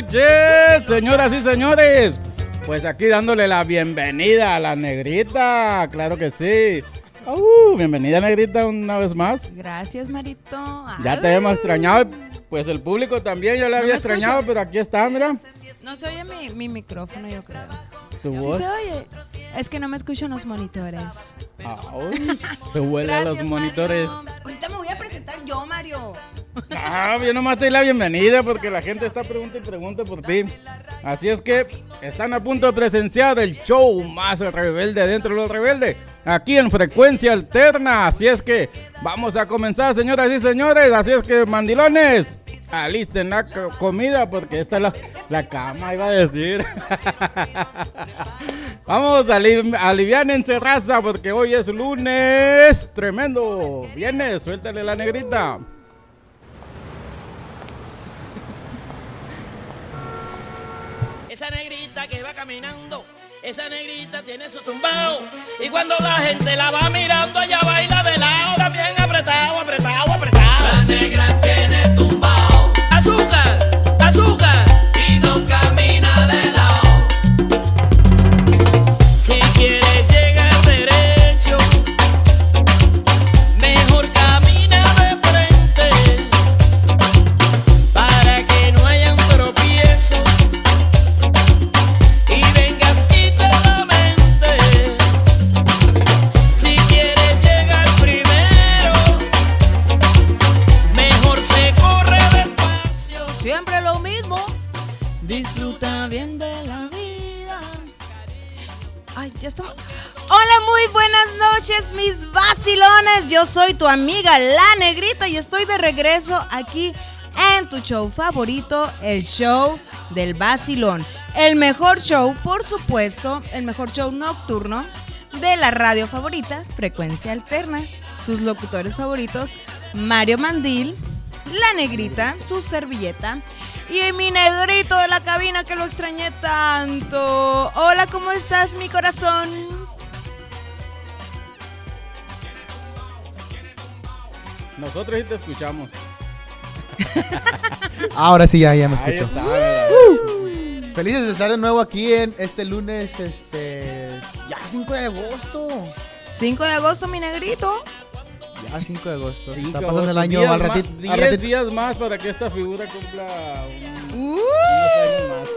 noches, señoras y señores. Pues aquí dándole la bienvenida a la negrita, claro que sí. Uh, bienvenida negrita una vez más. Gracias, Marito. Ya te hemos extrañado, pues el público también ya le había extrañado, pero aquí está, mira. No se oye mi, mi micrófono, yo creo. ¿Tu Sí voz? se oye. Es que no me escucho en los monitores. Ay, se huele a los monitores. Mario. Ahorita me voy a presentar yo, Mario. Ah, yo nomás te doy la bienvenida porque la gente está pregunta y pregunta por ti. Así es que están a punto de presenciar el show más rebelde dentro de los rebeldes. Aquí en frecuencia alterna. Así es que vamos a comenzar, señoras y señores. Así es que, mandilones, alisten la co- comida porque esta es la, la cama, iba a decir. Vamos, ali aliviánense, raza, porque hoy es lunes. Tremendo. Viene, suéltale la negrita. Esa negrita que va caminando, esa negrita tiene su tumbao. Y cuando la gente la va mirando, ella baila de lado, también apretado, apretado, apretado. La negra tiene amiga La Negrita y estoy de regreso aquí en tu show favorito, el show del vacilón. El mejor show, por supuesto, el mejor show nocturno de la radio favorita, Frecuencia Alterna. Sus locutores favoritos, Mario Mandil, La Negrita, su servilleta. Y mi negrito de la cabina que lo extrañé tanto. Hola, ¿cómo estás, mi corazón? Nosotros sí te escuchamos. Ahora sí, ya, ya me Ahí escucho. Felices de estar de nuevo aquí en este lunes, este. Ya 5 de agosto. 5 de agosto, mi negrito. Ya 5 de agosto. Cinco Está pasando el año días al ratito. días más para que esta figura cumpla un- Uh, unos años más.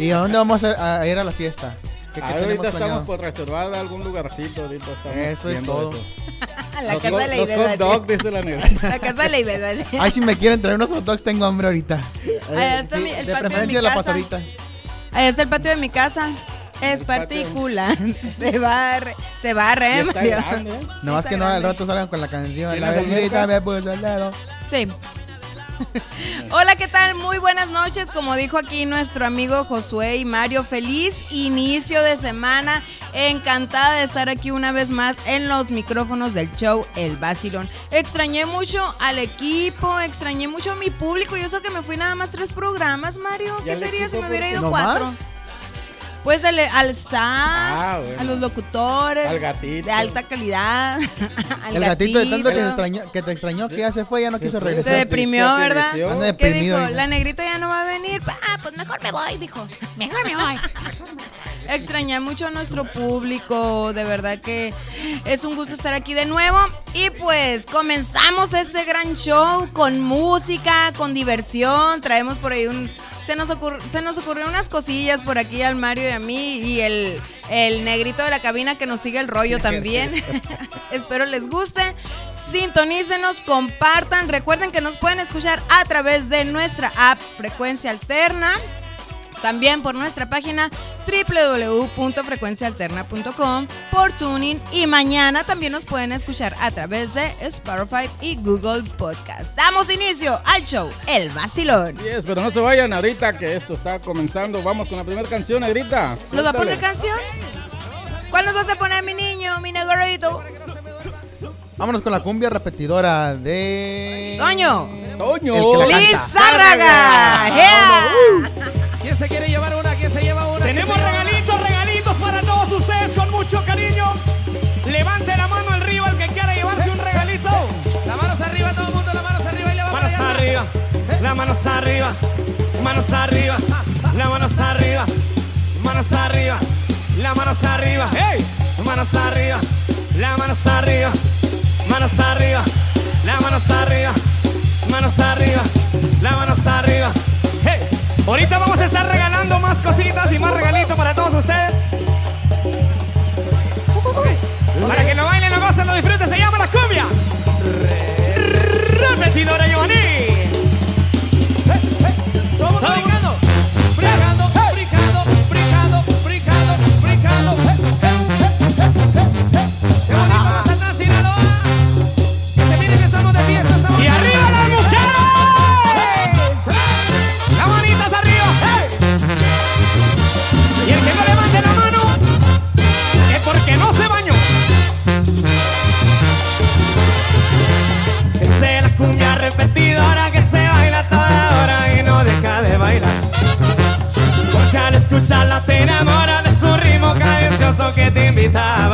¿Y a dónde vamos a, a ir a la fiesta? ¿Qué, qué Ah, ahorita tenemos estamos planeado? por reservar algún lugarcito. Ahorita estamos Eso es todo. la Los casa hot- de la Los Ibero. hot dog, dice la negra. La casa de la Ibero. Ay, si me quieren traer unos hot dogs, tengo hambre ahorita. Allá está mi- el de patio de preferencia mi la casa. pastorita. Ahí está el patio de mi casa. Es El particular. Se barre. Se barre, ¿eh, está Mario? grande, ¿eh? Sí, No más está que no, al grande. rato salgan con la canción. La ¿Tienes vecinita alberca? me puso el dedo. Sí. Hola, ¿qué tal? Muy buenas noches. Como dijo aquí nuestro amigo Josué y Mario, feliz inicio de semana. Encantada de estar aquí una vez más en los micrófonos del show El Basilón. Extrañé mucho al equipo, extrañé mucho a mi público. Y eso que me fui nada más tres programas, Mario. ¿Y ¿Qué sería si me hubiera ido ¿No cuatro? más? Pues al, al staff, Ah, bueno. a los locutores, Al gatito. de alta calidad, al El gatito de tanto que, se gatito. extrañó, que te extrañó, que ya se fue, ya no quiso regresar. Se deprimió, Se ¿verdad? Anda ¿Qué deprimido. dijo? La negrita ya no va a venir. Ah, pues mejor me voy, dijo. Mejor me voy. Extrañé mucho a nuestro público, de verdad que es un gusto estar aquí de nuevo. Y pues comenzamos este gran show con música, con diversión. Traemos por ahí un... Se nos, ocurr- se nos ocurrió unas cosillas por aquí al Mario y a mí y el, el negrito de la cabina que nos sigue el rollo también. Espero les guste. Sintonícenos, compartan. Recuerden que nos pueden escuchar a través de nuestra app Frecuencia Alterna. También por nuestra página www.frecuencialterna.com, por Tuning y mañana también nos pueden escuchar a través de Spotify y Google Podcast. Damos inicio al show El Vacilón. Yes, pero no se vayan ahorita que esto está comenzando. Vamos con la primera canción, negrita. ¿Nos va a poner canción? ¿Cuál nos vas a poner, mi niño, mi negrito? Vámonos con la cumbia repetidora de. Toño. Toño. Lizárraga. Yeah. ¿Quién se quiere llevar una? ¿Quién se lleva una? Tenemos ¿Quién se lleva- regalitos, regalitos para todos ustedes con mucho cariño. Levante la mano arriba el que quiera llevarse un regalito. Las manos arriba, todo el mundo, las manos arriba y le vamos Manos arriba, las manos arriba. manos arriba, las manos arriba, manos arriba, las manos arriba, hey, manos arriba, las manos arriba, manos arriba, las manos arriba, manos arriba, las manos arriba, hey. Ahorita vamos a estar regalando más cositas y más regalitos para todos ustedes. Para que lo bailen, lo gocen, lo disfruten, se llama la cumbia. Repetidora Giovanni. Todo la mano es porque no se bañó. Esa es la cumbia repetidora que se baila toda hora y no deja de bailar. Porque al escucharla te enamora de su ritmo cadencioso que te invita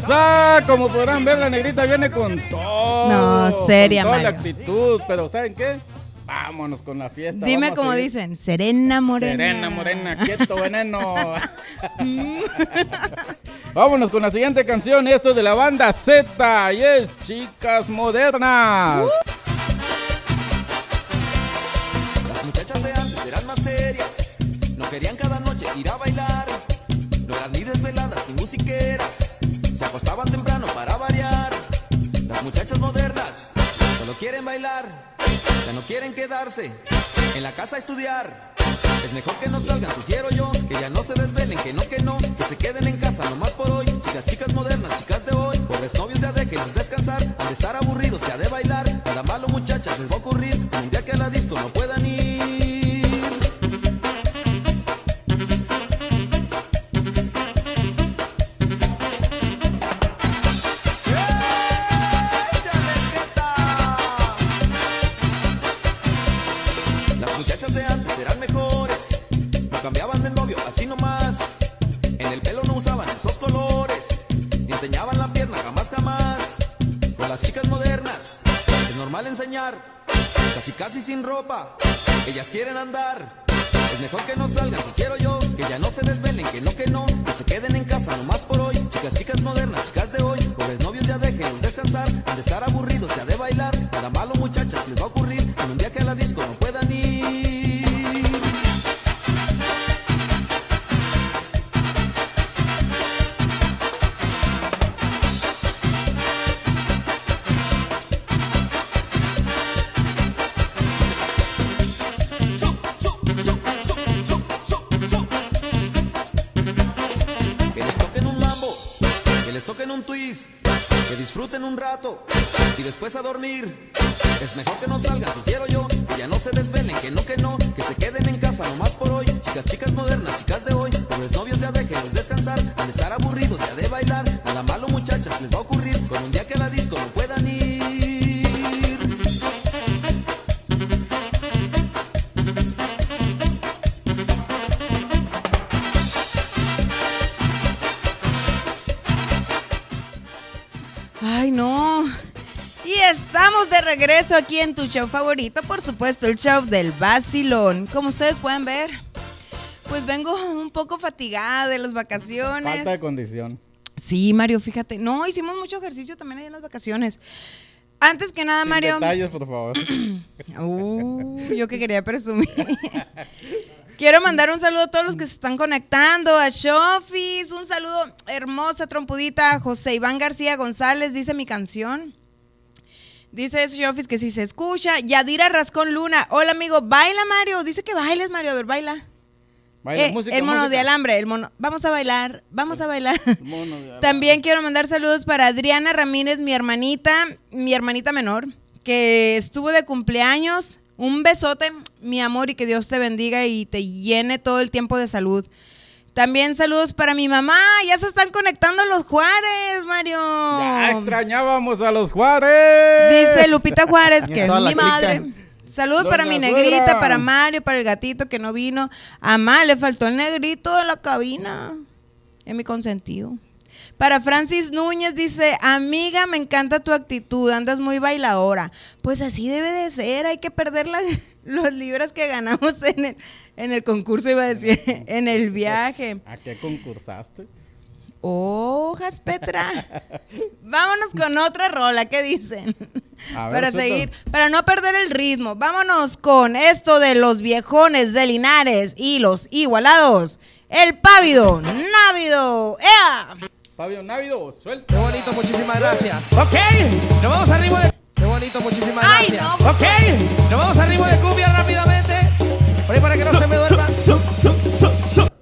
raza. Como podrán ver, la negrita viene con todo. No, seria, Con toda la Mario. actitud. Pero ¿saben qué? Vámonos con la fiesta. Dime como seguir. dicen, serena morena. Serena, morena, quieto, veneno. Vámonos con la siguiente canción. Esto es de la banda Z y es Chicas Modernas. Las muchachas de antes eran más serias, no querían cada noche ir a bailar. No eran ni desveladas ni musiqueras, se acostaban temprano para variar. Las muchachas modernas solo quieren bailar, ya no quieren quedarse en la casa a estudiar. Es mejor que no salgan, sugiero yo, que ya no se desvelen, que no, que no, que se queden en casa nomás por hoy. Chicas, chicas modernas, chicas de hoy, pobres novios ya déjenlos descansar, de estar aburridos, se ha de bailar. Nada malo muchachas les va a ocurrir, un día que a la disco no puedan sin ropa. Ellas quieren andar. Es mejor que no salgan, si quiero yo, que ya no se desvelen, que no, que no, que se queden en casa nomás por hoy. Chicas, chicas modernas, chicas de hoy, con un día que a la disco no puedan ir. Ay, no. Y estamos de regreso aquí en tu show favorito, por supuesto, el show del Basilón. Como ustedes pueden ver, pues vengo un poco fatigada de las vacaciones. Falta de condición. Sí, Mario, fíjate. No, hicimos mucho ejercicio también ahí en las vacaciones. Antes que nada, Sin Mario. detalles, por favor. Uh, yo que quería presumir. Quiero mandar un saludo a todos los que se están conectando, a Shofis, un saludo hermosa, trompudita, José Iván García González, dice mi canción. Dice Shofis que si se escucha. Yadira Rascón Luna, hola amigo, baila Mario, dice que bailes Mario, a ver, baila. Baila, Eh, música, el mono música. de alambre, el mono. Vamos a bailar, vamos a bailar. mono de. También quiero mandar saludos para Adriana Ramírez, mi hermanita, mi hermanita menor, que estuvo de cumpleaños. Un besote, mi amor, y que Dios te bendiga y te llene todo el tiempo de salud. También saludos para mi mamá. Ya se están conectando los Juárez, Mario. Ya extrañábamos a los Juárez. Dice Lupita Juárez, que es mi madre. clica. Saludos para mi Suegra. negrita, para Mario, para el gatito que no vino. A le faltó el negrito de la cabina. Es mi consentido. Para Francis Núñez dice, amiga, me encanta tu actitud, andas muy bailadora. Pues así debe de ser, hay que perder la- los libras que ganamos en el, en el concurso, iba a decir, en el viaje. ¿A qué concursaste? Hojas, Petra. Vámonos con otra rola, ¿qué dicen? Ver, para suelta. seguir, para no perder el ritmo. Vámonos con esto de los viejones de Linares y los igualados. El pávido, návido. ¡Ea! Fabio Návido, Qué suelta. bonito, muchísimas gracias. Ok, nos vamos al ritmo de. Qué bonito, muchísimas Ay, gracias. no. Ok, nos vamos al ritmo de cumbia rápidamente. Por ahí para que no se me duerman.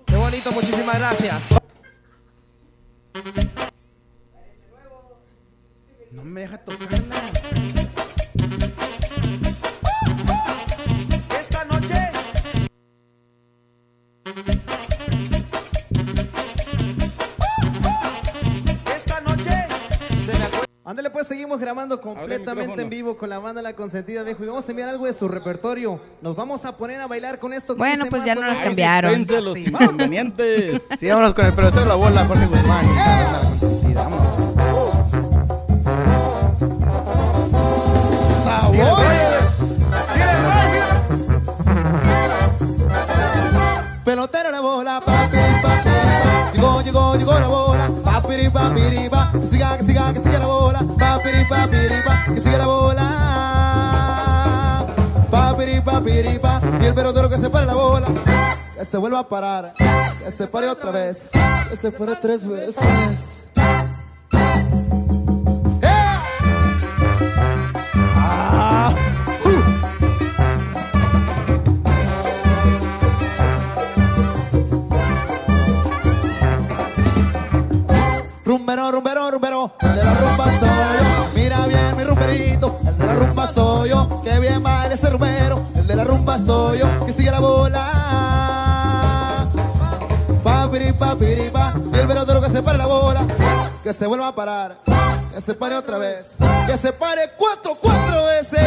Qué bonito, muchísimas gracias. No me deja tocarla. Grabando completamente en vivo con la banda La Consentida Viejo y vamos a enviar algo de su repertorio. Nos vamos a poner a bailar con esto. que Bueno, pues ya no las menos cambiaron. Los inconvenientes. Sí, vámonos con el pelotero de la bola, Jorge Guzmán. y la banda La Consentida. Vámonos. ¡Sabor! Pelotero la bola, papi, papi, pa. Llegó, llegó, llegó la bola, papiri, papiri, pa. Que siga, que siga, que siga la bola, papiri, papiri, pa. Que siga la bola. Papiri, papiri, pa. Y el pelotero que se pare la bola, que se vuelva a parar, que se pare otra vez, que se pare tres veces. Se pare la bola. Que se vuelva a parar. Que se pare otra vez. Que se pare cuatro, cuatro veces.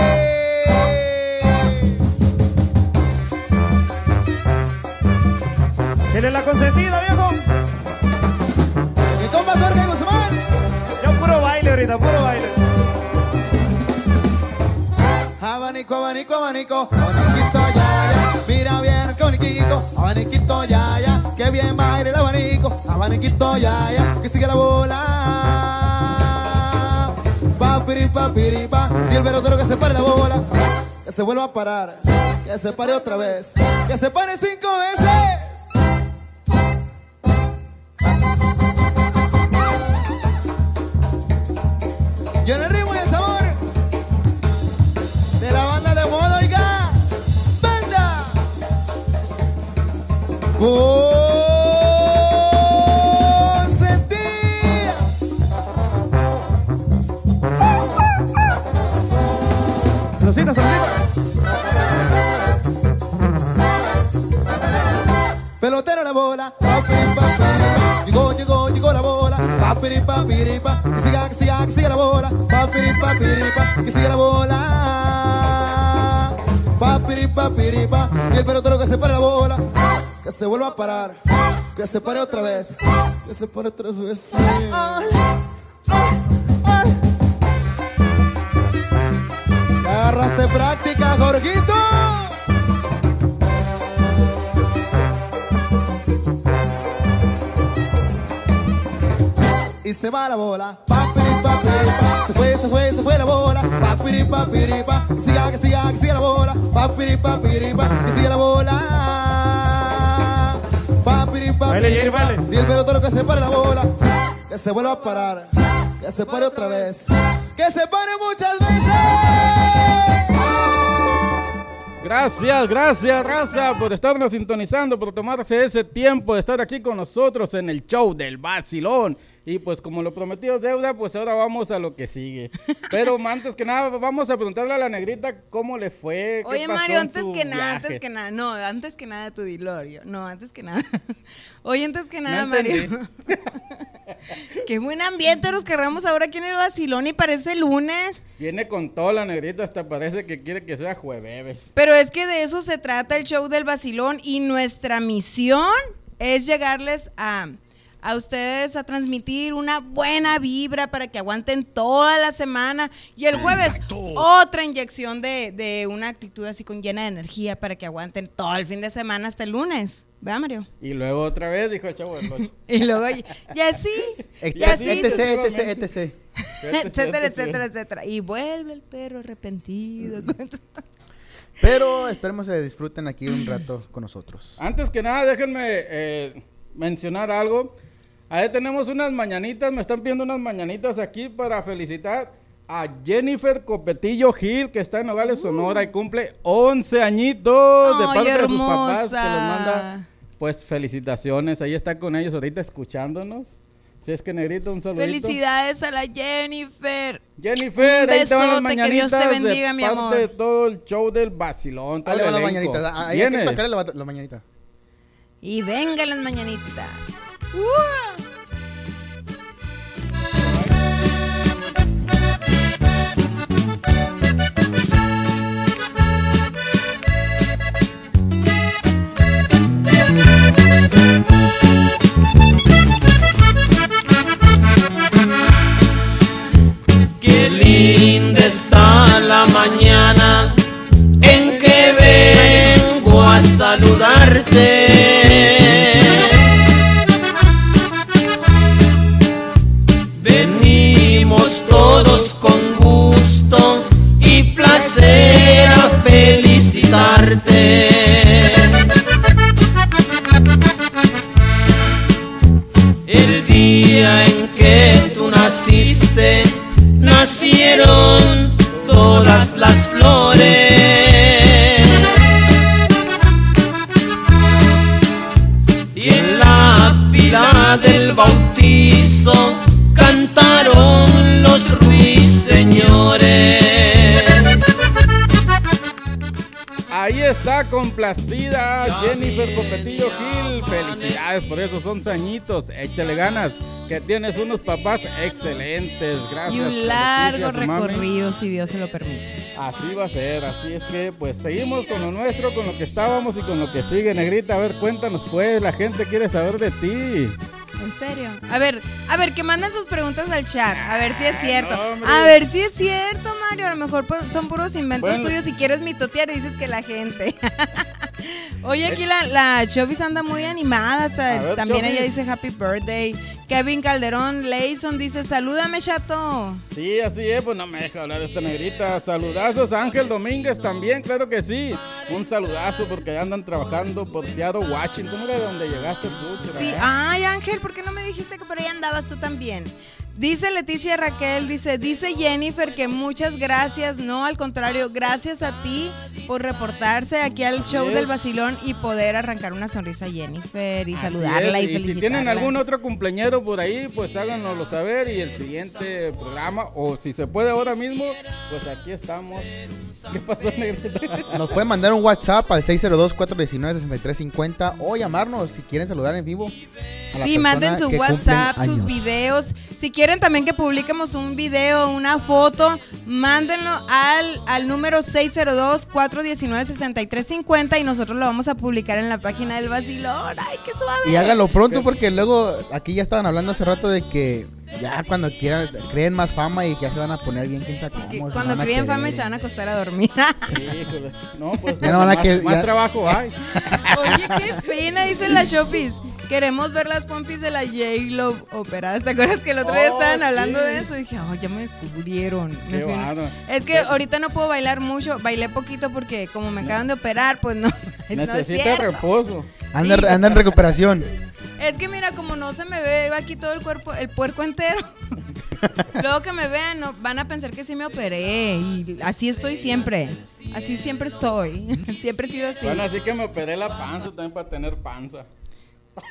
¿Quién es la consentida, viejo? Mi compa Jorge Guzmán. Yo puro baile ahorita, puro baile. Abanico, abanico, abanico, abaniquito ya, ya. Mira bien, abaniquito, abaniquito ya, Qué bien baila el abanico, abaniquito ya, ya. Que sigue la bola. Papiri, papiri, pa. Y el pelotero que se pare la bola, que se vuelva a parar, que se pare otra vez, que se pare cinco veces. Yo el ritmo y el sabor de la banda de moda, oiga. Banda. Consentida. Bola. Papiri, papiri, pa, que siga, que siga, que siga la bola. Papiri, papiri, pa, que siga la bola. Papiri, papiri, pa, y el pelotero que se pare la bola. Que se vuelva a parar, que se pare otra vez, que se pare tres veces. Agarraste práctica, Jorgito. Se va la bola, papiri, papiri, pa. Se fue, se fue, se fue la bola, papiri, papiri, pa. Que siga, que siga, que siga la bola, papiri, papiri, pa. Que siga la bola. Papiri, papiri, Baile, Jerry, pa. baile. Y el pelotero que se pare la bola, que se vuelva a parar, que se pare otra vez, que se pare muchas veces. Gracias, gracias, raza, por estarnos sintonizando, por tomarse ese tiempo de estar aquí con nosotros en el show del Vacilón. Y pues como lo prometido es deuda, pues ahora vamos a lo que sigue. Pero antes que nada, vamos a preguntarle a la negrita cómo le fue. qué Oye, pasó Mario, en antes su que nada, viaje. antes que nada, no, antes que nada tu dilorio. No, antes que nada. Oye, antes que nada, No Mario. Qué buen ambiente nos querramos ahora aquí en el vacilón y parece lunes. Viene con toda la negrita, hasta parece que quiere que sea jueves. Pero es que de eso se trata el show del vacilón y nuestra misión es llegarles a, a ustedes a transmitir una buena vibra para que aguanten toda la semana y el jueves otra inyección de, de una actitud así con llena de energía para que aguanten todo el fin de semana hasta el lunes. ¿Verdad, Mario? Y luego otra vez dijo el chavo del. Y luego, y, y así, y Etc, así, etc, sucesivamente. etc. etcétera, etcétera, etcétera. Y vuelve el perro arrepentido. Pero esperemos que disfruten aquí un rato con nosotros. Antes que nada, déjenme eh, mencionar algo. Ahí tenemos unas mañanitas, me están pidiendo unas mañanitas aquí para felicitar a Jennifer Copetillo Gil, que está en Nogales, Sonora y cumple 11 añitos de parte de sus papás, que les manda pues felicitaciones. Ahí está con ellos ahorita escuchándonos. Si es que negrito, un saludito. Felicidades a la Jennifer. Jennifer, Un ahí te van las besote, que Dios te mañanitas bendiga, de mi parte amor. de todo el show del vacilón. Dale, el va la elenco. mañanita. Ah, Ahí hay que tocarle la, la mañanita. Y venga las mañanitas. Qué está complacida Jennifer Copetillo Gil. Felicidades por esos 11 añitos. Échale ganas. Que tienes unos papás excelentes. Gracias. Y un largo recorrido, si Dios se lo permite. Así va a ser. Así es que, pues seguimos con lo nuestro, con lo que estábamos y con lo que sigue, Negrita. A ver, cuéntanos, pues. La gente quiere saber de ti. ¿En serio? A ver, a ver, que manden sus preguntas al chat. A ver si es cierto. no, hombre. A ver si es cierto, Mario. A lo mejor son puros inventos Bueno. tuyos. Si quieres mitotear, dices que la gente. Oye, aquí la, la Chovis anda muy animada. Hasta ver, también Chovis. ella dice Happy Birthday. Kevin Calderón Leison dice: Salúdame, chato. Sí, así es, pues no me deja hablar esta negrita. Saludazos, Ángel Domínguez también, claro que sí. Un saludazo porque andan trabajando por Seattle, Washington, era de donde llegaste tú. Sí, allá. ay Ángel, ¿por qué no me dijiste que por ahí andabas tú también? Dice Leticia Raquel, dice, dice Jennifer que muchas gracias, no, al contrario, gracias a ti por reportarse aquí al show es. del vacilón y poder arrancar una sonrisa a Jennifer y Así saludarla es, y y felicitarla. si tienen algún otro cumpleañero por ahí, pues háganoslo saber y el siguiente programa, o si se puede ahora mismo, pues aquí estamos. ¿Qué pasó, negrita? Nos pueden mandar un WhatsApp al 602-419-6350 o llamarnos si quieren saludar en vivo. a la Sí, manden su WhatsApp, sus videos. Si quieren también que publiquemos un video, una foto, mándenlo al, al número 602-419-6350 y nosotros lo vamos a publicar en la página del vacilón. ¡Ay, qué suave! Y háganlo pronto porque luego aquí ya estaban hablando hace rato de que ya cuando quieran creen más fama y ya se van a poner bien quién sabe cómo, Cuando querer. fama y se van a acostar a dormir. Híjole. No, pues Ya no van a más, que- más ya- trabajo hay. Oye, qué pena, dicen las shoppies. Queremos ver las pompis de la J-Lo operadas. ¿Te acuerdas que el otro día Oh, estaban hablando sí. de eso? dije, oh, ya me descubrieron. Me Qué bárbaro. Es que ahorita no puedo bailar mucho. Bailé poquito porque como me acaban de operar, pues no. no es Necesita cierto. reposo. Anda, anda en recuperación. Es que mira, como no se me ve aquí todo el cuerpo, el puerco entero. Luego que me vean, no, van a pensar que sí me operé. Y así estoy siempre. Así siempre estoy. Siempre he sido así. Bueno, así que me operé la panza también para tener panza.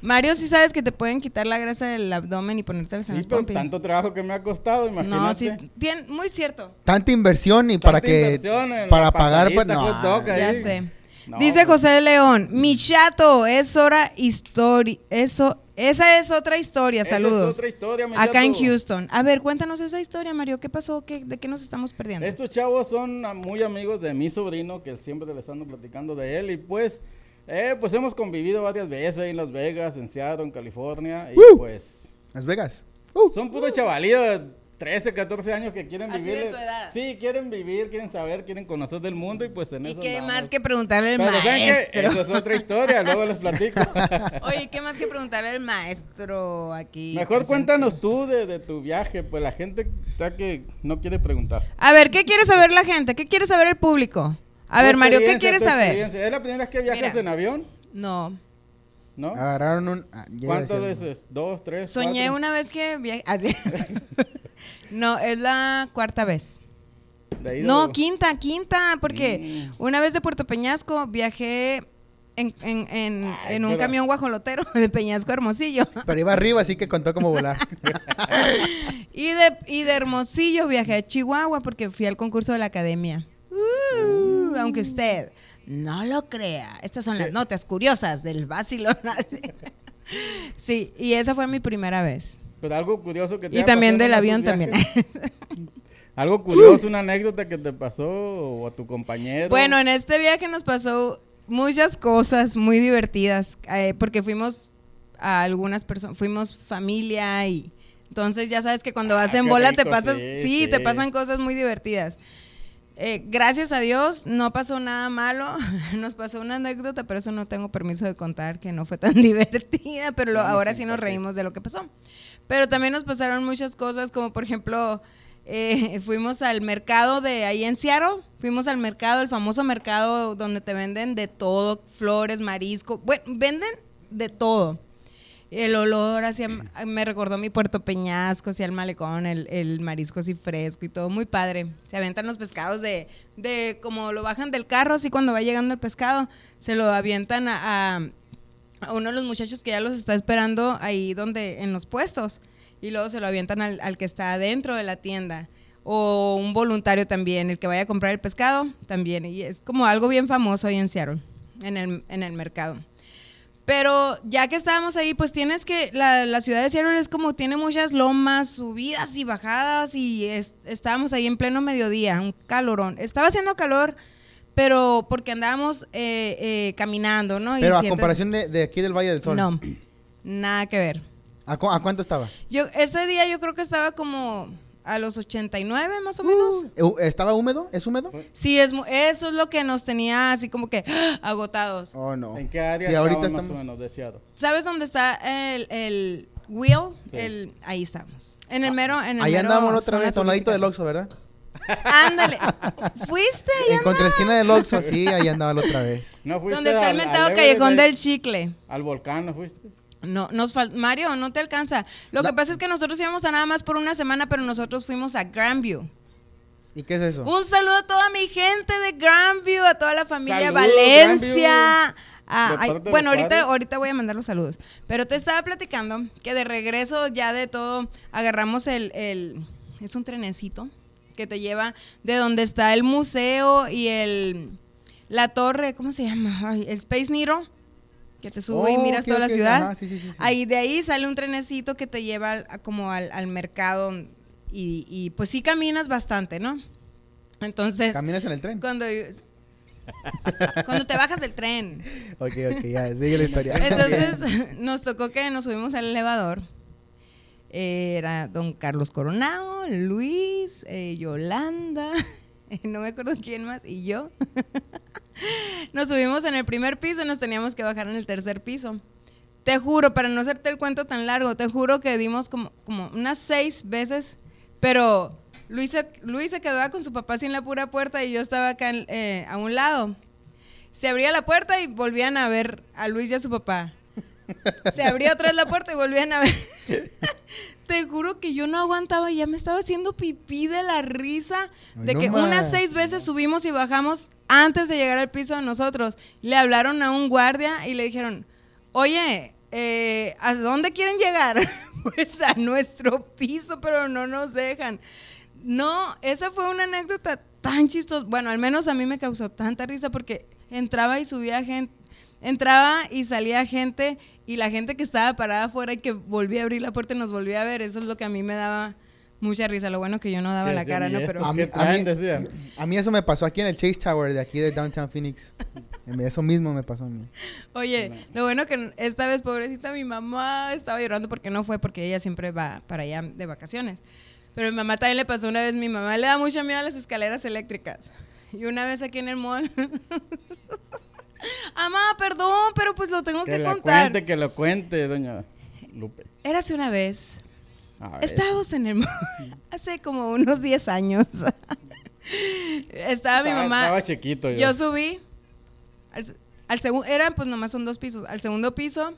Mario, sí sabes que te pueden quitar la grasa del abdomen y ponértelas en Sí, pero tanto trabajo que me ha costado, imagínate. No, sí, tien- muy cierto. Tanta inversión y para Tanta que para pagar pues, no. ahí. Ya sé. No, Dice pues, José León, mi chato, es hora historia. Eso, esa es otra historia, esa es saludos. otra historia, mi Acá en. Houston. A ver, cuéntanos esa historia, Mario. ¿Qué pasó? ¿Qué, ¿De qué nos estamos perdiendo? Estos chavos son muy amigos de mi sobrino, que siempre les ando platicando de él. Y pues, eh, pues hemos convivido varias veces ahí en Las Vegas, en Seattle, en California. Y ¡Uh! pues, Las Vegas. Uh, son puros chavalillos de 13, 14 años que quieren Así vivir. de tu edad. Sí, quieren vivir, quieren saber, quieren conocer del mundo. Y pues en ¿Y eso. qué andamos. más que preguntarle al Pero ¿saben qué? maestro? Eso es otra historia, luego les platico. Oye, ¿qué más que preguntarle al maestro aquí? Mejor presente? cuéntanos tú de, de tu viaje, pues la gente está que no quiere preguntar. A ver, ¿qué quiere saber la gente? ¿Qué quiere saber el público? A ver, Mario, ¿qué quieres saber? ¿Es la primera vez que viajas Mira. en avión? No. ¿No? agarraron un ah, ¿Cuántas veces? ¿Dos, tres? Soñé cuatro? una vez que viajé. Así. no, es la cuarta vez. ¿De ida No, quinta, quinta, porque Mm. una vez de Puerto Peñasco viajé en, en, en, Ay, en un pero- camión guajolotero de Peñasco a Hermosillo. Pero iba arriba, así que contó cómo volar. Y de, y de Hermosillo viajé a Chihuahua porque fui al concurso de la academia. Uh, aunque usted no lo crea. Estas son las Sí. notas curiosas del vacilón. sí, y esa fue mi primera vez. Pero algo curioso que te Y también del avión también. Algo curioso, una anécdota que te pasó o a tu compañero. Bueno, en este viaje nos pasó muchas cosas muy divertidas, eh, porque fuimos a algunas personas, fuimos familia y entonces ya sabes que cuando Ah, vas en bola te pasas, sí, sí, te pasan cosas muy divertidas. Eh, gracias a Dios no pasó nada malo, nos pasó una anécdota, pero eso no tengo permiso de contar, que no fue tan divertida, pero lo- No, no ahora sí nos reímos de lo que pasó. Pero también nos pasaron muchas cosas, como por ejemplo, eh, fuimos al mercado de ahí en Seattle, fuimos al mercado, el famoso mercado donde te venden de todo, flores, marisco, bueno, venden de todo. El olor hacia, me recordó mi Puerto Peñasco, hacia el malecón, el, el marisco así fresco y todo, muy padre. Se avientan los pescados de, de, como lo bajan del carro, así cuando va llegando el pescado, se lo avientan a, a- a uno de los muchachos que ya los está esperando ahí donde, en los puestos, y luego se lo avientan al, al que está adentro de la tienda. O un voluntario también, el que vaya a comprar el pescado también. Y es como algo bien famoso ahí en Seattle, en el, en el mercado. Pero ya que estábamos ahí, pues tienes que, la, la ciudad de Seattle es como, tiene muchas lomas, subidas y bajadas y es- estábamos ahí en pleno mediodía, un calorón. Estaba haciendo calor, pero porque andábamos eh, eh, caminando, ¿no? Y Pero a comparación de, de aquí del Valle del Sol. No, nada que ver. ¿A, cu- a cuánto estaba? Yo, ese día yo creo que estaba como a los 89 más o menos. Uh, ¿Estaba húmedo? ¿Es húmedo? Sí, es, mu- eso es lo que nos tenía así como que agotados. Oh, no. ¿En qué área Sí, ahorita más estamos. o menos deseado? ¿Sabes dónde está el, el wheel? Sí. El, ahí estamos. En el mero, en el Ahí mero andamos otra vez, a un ladito del Oxxo, ¿verdad? Ándale. ¿Fuiste allá? En contraesquina del Oxxo, sí, ahí andaba la otra vez. ¿No fuiste Donde está el al- al mentado callejón ahí? del chicle. ¿Al volcán no fuiste? No, nos fal- Mario, no te alcanza. Lo La- que pasa es que nosotros íbamos a nada más por una semana, pero nosotros fuimos a Grandview. ¿Y qué es eso? Un saludo a toda mi gente de Grandview, a toda la familia Saludos, Valencia. Ah, ay, bueno, ahorita, padres. ahorita voy a mandar los saludos. Pero te estaba platicando que de regreso ya de todo agarramos el, el- es un trenecito que te lleva de donde está el museo y el la torre, ¿cómo se llama? Ay, el Space Needle, que te sube y Oh, miras toda la ciudad. ajá, sí, sí, sí. Ahí de ahí sale un trenecito que te lleva al- a- como al, al mercado y, y, pues sí caminas bastante, ¿no? Entonces, ¿Caminas en el tren? cuando, cuando te bajas del tren. Ok, ok, ya, sigue la historia. Entonces nos tocó que nos subimos al elevador. Era don Carlos Coronado, Luis, eh, Yolanda, no me acuerdo quién más, y yo. Nos subimos en el primer piso y nos teníamos que bajar en el tercer piso. Te juro, para no hacerte el cuento tan largo, te juro que dimos como, como unas seis veces, pero Luis se, quedaba con su papá sin la pura puerta y yo estaba acá eh, a un lado. Se abría la puerta y volvían a ver a Luis y a su papá. Se abría otra vez la puerta y volvían a ver. Te juro que yo no aguantaba, ya me estaba haciendo pipí de la risa Ay, de no que más. unas seis veces subimos y bajamos antes de llegar al piso de nosotros. Le hablaron a un guardia y le dijeron, oye, eh, ¿a dónde quieren llegar? pues a nuestro piso, pero no nos dejan. No, esa fue una anécdota tan chistosa. Bueno, al menos a mí me causó tanta risa porque entraba y subía gente, entraba y salía gente y la gente que estaba parada afuera y que volvía a abrir la puerta y nos volvía a ver, eso es lo que a mí me daba mucha risa. Lo bueno que yo no daba la cara, "¿Y ¿no? Pero A mí, a, traen?", mí, a mí eso me pasó aquí en el Chase Tower de aquí de Downtown Phoenix. Eso mismo me pasó a mí. Oye, lo bueno que esta vez, pobrecita, mi mamá estaba llorando porque no fue, porque ella siempre va para allá de vacaciones. Pero mi mamá también le pasó una vez, mi mamá le da mucha miedo a las escaleras eléctricas. Y una vez aquí en el mall. Mamá, perdón, pero pues lo tengo Que que, contar. cuente, que lo cuente, doña Lupe. Érase una vez. Estábamos en el hace como unos 10 años. Estaba mi mamá. Estaba chiquito yo. Yo subí al, al segundo, eran pues nomás son dos pisos, al segundo piso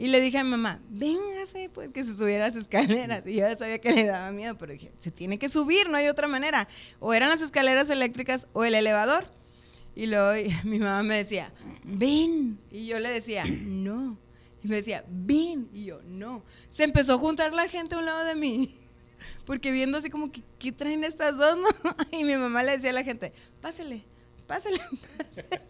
y le dije a mi mamá, véngase pues que se subiera las escaleras. Y yo ya sabía que le daba miedo, pero dije, se tiene que subir, no hay otra manera. O eran las escaleras eléctricas o el elevador. Y luego y- mi mamá me decía, ven. Y yo le decía, no. Y me decía, ven. Y yo, no. Se empezó a juntar la gente a un lado de mí. Porque viendo así como que, ¿qué traen estas dos, no? Y mi mamá le decía a la gente, pásele, pásele, pásele.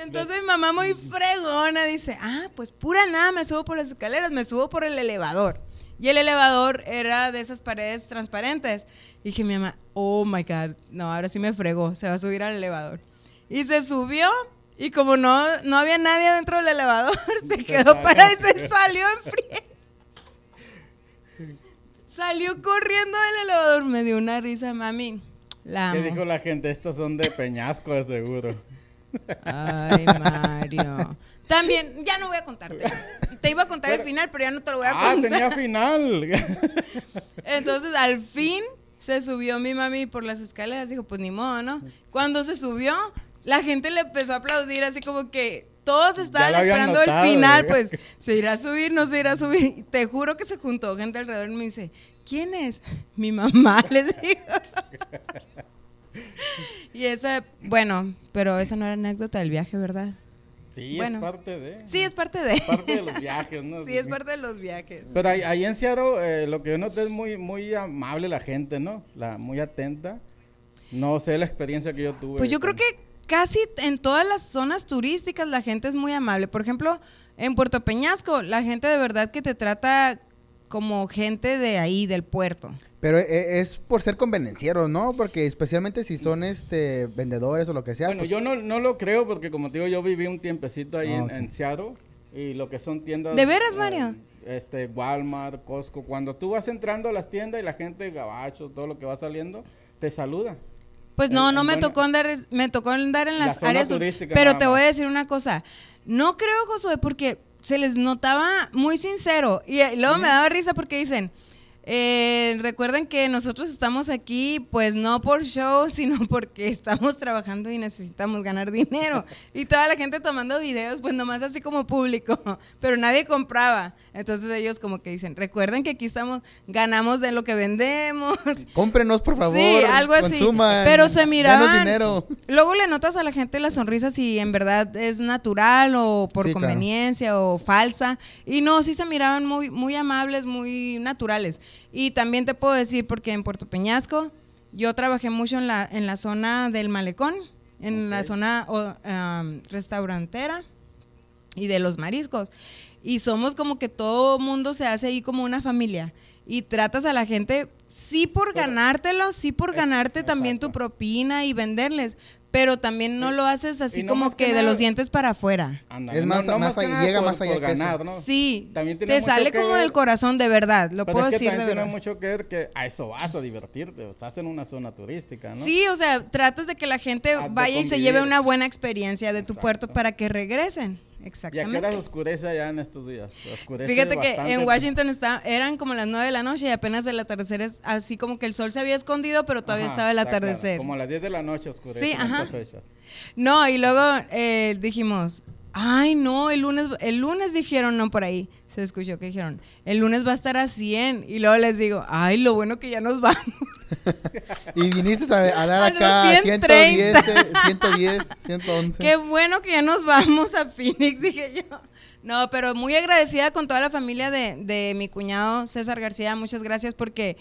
Entonces mi mamá muy fregona dice, ah, pues pura nada, me subo por las escaleras, me subo por el elevador. Y el elevador era de esas paredes transparentes. Y dije, mi mamá, oh my God, no, ahora sí me fregó, se va a subir al elevador. Y se subió y como no, no había nadie dentro del elevador, se quedó parada y se salió en frío. Salió corriendo del elevador, me dio una risa, mami. La ¿Qué dijo la gente? Estos son de Peñasco, de seguro. Ay, Mario. También, ya no voy a contarte. Te iba a contar el final, pero ya no te lo voy a Ah, contar. tenía final. Entonces, al fin se subió mi mami por las escaleras. Dijo, pues ni modo, ¿no? Cuando se subió, la gente le empezó a aplaudir, así como que todos estaban esperando notado, el final. ¿verdad? Pues, ¿se irá a subir? ¿No se irá a subir? Y te juro que se juntó gente alrededor y me dice, ¿quién es? Mi mamá, les digo. Y esa, bueno, pero esa no era anécdota del viaje, ¿verdad? Sí, Bueno. es parte de. Sí, es parte de. parte de los viajes, ¿no? Sí, es parte de los viajes. Pero ahí, ahí en Seattle, eh, lo que yo noté es muy, muy amable la gente, ¿no? La, muy atenta. No sé la experiencia que yo tuve. Pues yo creo que casi en todas las zonas turísticas la gente es muy amable. Por ejemplo, en Puerto Peñasco, la gente de verdad que te trata como gente de ahí, del puerto. Pero e- es por ser convenencieros, ¿no? Porque especialmente si son este vendedores o lo que sea. Bueno, pues, yo no, no lo creo porque como te digo, yo viví un tiempecito ahí Ah, en, Seattle y lo que son tiendas... ¿De veras, eh, Mario? este, Walmart, Costco, cuando tú vas entrando a las tiendas y la gente, gabacho, todo lo que va saliendo, te saluda. Pues no, En- no en me buena- tocó andar, me tocó andar en La las zona áreas, turística pero te voy a decir una cosa, no creo, Josué, porque se les notaba muy sincero y, eh, luego me daba risa porque dicen, eh, recuerden que nosotros estamos aquí, pues no por show, sino porque estamos trabajando y necesitamos ganar dinero. Y toda la gente tomando videos, pues nomás así como público, pero nadie compraba. Entonces ellos como que dicen, recuerden que aquí estamos, ganamos de lo que vendemos. Cómprenos, por favor. Sí, algo así. consuman, Pero se miraban. dinero. Luego le notas a la gente la sonrisa si en verdad es natural o por Sí, claro. conveniencia o falsa. Y no, sí se miraban muy, muy amables, muy naturales. Y también te puedo decir, porque en Puerto Peñasco yo trabajé mucho en la, en la zona del malecón, en la zona am, restaurantera y de los mariscos. Y somos como que todo mundo se hace ahí como una familia. Y tratas a la gente, sí por ganártelo, sí por ganarte también tu propina y venderles. Pero también no lo haces así no como que que de los dientes para afuera. Ándale, Es no- más- no más que allá- nada llega por- más allá por que eso. ganar, ¿no? Sí, También tiene te mucho sale que como ver- del corazón, de verdad. Lo Pero puedo es que decir de también tiene verdad. mucho que ver que a eso vas a divertirte, o estás en una zona turística, ¿no? Sí, o sea, tratas de que la gente Ah, vaya y se lleve una buena experiencia de tu Exacto. puerto para que regresen. ¿Y a qué Exactamente. horas oscurece allá en estos días? Oscurece Fíjate que en Washington está, eran como las 9 de la noche y apenas el atardecer es así como que el sol se había escondido, pero todavía Ajá, estaba el claro, atardecer. Como a las 10 de la noche oscurece Sí, ajá. fechas. No, y luego eh, dijimos, ay no, el lunes, el lunes dijeron, no por ahí, se escuchó que dijeron, el lunes va a estar a 100 y luego les digo, ay, lo bueno que ya nos vamos. Y viniste a, a dar acá 130. 110, eh, 110, 111. Qué bueno que ya nos vamos a Phoenix, dije yo. No, pero muy agradecida con toda la familia de, de mi cuñado César García. Muchas gracias porque,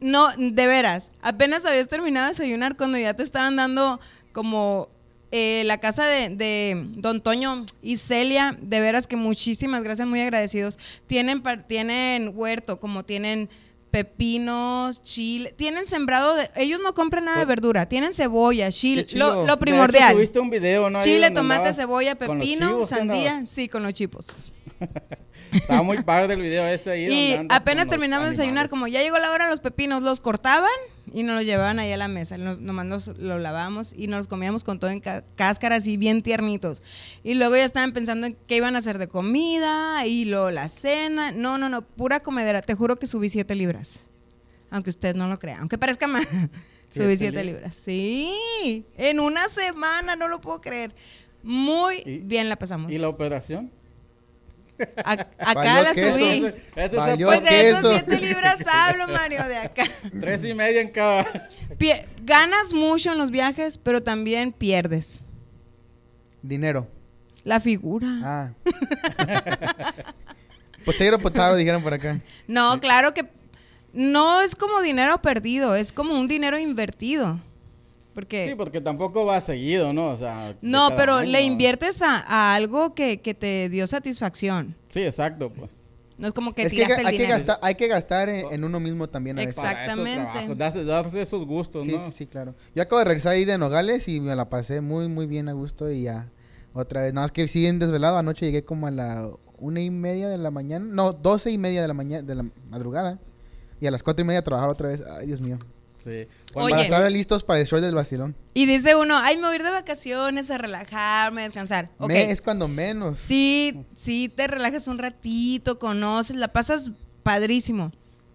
no, de veras, apenas habías terminado de desayunar cuando ya te estaban dando como eh, la casa de, de Don Toño y Celia. De veras que muchísimas gracias, muy agradecidos. Tienen, tienen huerto, como tienen pepinos, chile, tienen sembrado de, ellos no compran nada de verdura, tienen cebolla, chile, lo, hecho, primordial. subiste un video, ¿no? Chile, tomate, cebolla, pepino, chivos, ¿qué sandía. Sí, con los chipos. Estaba muy padre el video ese ahí. Y apenas terminamos de desayunar, como ya llegó la hora de los pepinos, los cortaban y nos los llevaban ahí a la mesa. No- nomás los, lo lavamos y nos los comíamos con todo en ca- cáscaras y bien tiernitos. Y luego ya estaban pensando en qué iban a hacer de comida y luego la cena. No, no, no, pura comedera. Te juro que subí siete libras. Aunque usted no lo crea, aunque parezca más. ¿Siete subí siete libras? libras. Sí, en una semana, no lo puedo creer. Muy ¿Y- bien la pasamos. ¿Y la operación? A- acá Valió la queso. subí. Ese- ese es el Valió Pues de esos siete libras hablo, Mario, de acá. Tres y media en cada. Pie- ganas mucho en los viajes, pero también pierdes Dinero. la figura. Ah. Potato, potato, dijeron por acá. No, claro que no es como dinero perdido, es como un dinero invertido. Porque Sí, porque tampoco va seguido, ¿no? O sea. no, pero año. le inviertes a, a algo que, que te dio satisfacción. Sí, exacto, pues. No es como que Es que tiraste hay, el que dinero. gastar, hay que gastar en, en uno mismo también a Exactamente. darse, darse esos gustos, Sí, ¿no? sí, sí, claro. Yo acabo de regresar ahí de Nogales y me la pasé muy, muy bien a gusto y ya. Otra vez. Nada más que sí bien desvelado. Anoche llegué como a la una y media de la mañana. No, doce y media de la mañana, de la madrugada. Y a las cuatro y media a trabajar otra vez. Ay, Dios mío. Sí. Oye. Para estar listos para el show del vacilón. Y dice uno, ay, me voy a ir de vacaciones, a relajarme, a descansar. Ok. Me- es cuando menos. Sí, sí, te relajas un ratito, conoces, la pasas padrísimo.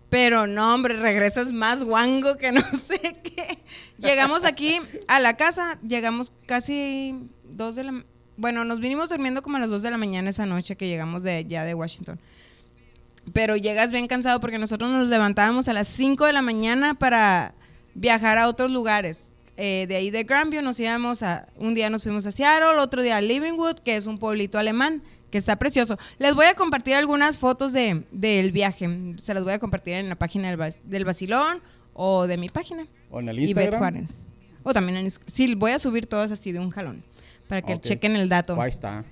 Pero no, hombre, regresas más guango que no sé qué. Llegamos aquí a la casa, llegamos casi dos de la... Bueno, nos vinimos durmiendo como a las dos de la mañana esa noche que llegamos de allá de Washington. Pero llegas bien cansado porque nosotros nos levantábamos a las 5 de la mañana para viajar a otros lugares. Eh, de ahí de Grandview nos íbamos a... Un día nos fuimos a Seattle, otro día a Livingwood, que es un pueblito alemán, que está precioso. Les voy a compartir algunas fotos de, del viaje. Se las voy a compartir en la página del, Bas- del Basilón o de mi página. O en el Instagram. O también en... Sí, voy a subir todas así de un jalón, para que Ok. chequen el dato. Ahí está.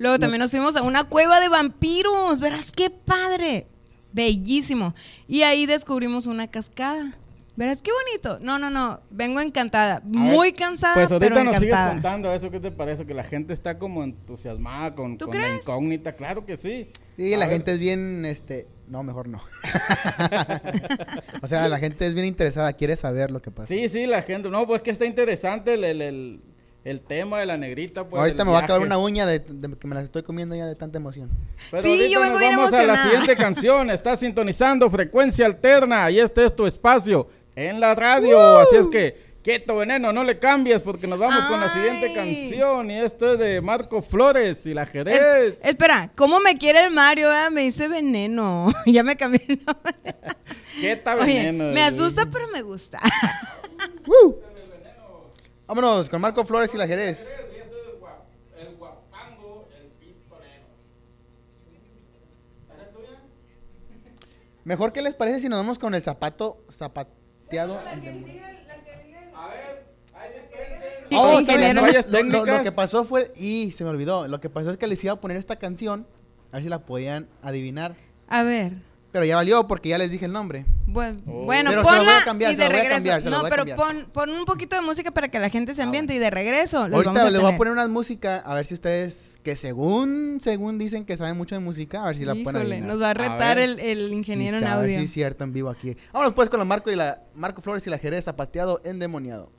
Luego también nos fuimos a una cueva de vampiros. Verás qué padre. Bellísimo. Y ahí descubrimos una cascada. Verás qué bonito. No, no, no. Vengo encantada. A Muy ver, cansada, Pues ahorita pero nos sigues encantada. contando eso. ¿Qué te parece? Que la gente está como entusiasmada con, ¿Tú con la crees? incógnita. Claro que sí. Sí, A la ver. gente es bien, este... No, mejor no. o sea, la gente es bien interesada, quiere saber lo que pasa. Sí, sí, la gente. No, pues que está interesante el, el, el, el tema de la negrita. Pues, Ahorita me va a acabar una uña de, de que me las estoy comiendo ya de tanta emoción. Pero Sí, ahorita yo vengo nos bien vamos a la siguiente canción. Está sintonizando frecuencia alterna y este es tu espacio en la radio. Así es que Quieto veneno, no le cambies porque nos vamos con la siguiente canción. Y esto es de Marco Flores y la Es- Jerez. espera, ¿cómo me quiere el Mario? eh? Me dice veneno. ya me cambié el nombre. Quieta Oye, veneno. me asusta, pero me gusta. Vámonos con Marco Flores y la Jerez. Mejor, ¿qué les parece si nos vamos con el zapato zapateado? Oh. Lo- lo, lo- que pasó fue, y se me olvidó, lo que pasó es que les iba a poner esta canción, a ver si la podían adivinar, A ver. Pero ya valió porque ya les dije el nombre. Bueno, Oh. bueno Pero se lo voy a cambiar, y se de lo voy a regreso. cambiar, se lo no, voy a pero pon, pon un poquito de música para que la gente se ambiente y de regreso los Ahorita vamos a les voy a poner una música, a ver si ustedes, que según, según dicen que saben mucho de música, a ver si la pueden Híjole, adivinar. nos va a retar el, el ingeniero Sí, en sabe, audio. Sí, cierto, en vivo aquí. Vámonos pues con la Marco y la Marco Flores y la Jerez zapateado endemoniado.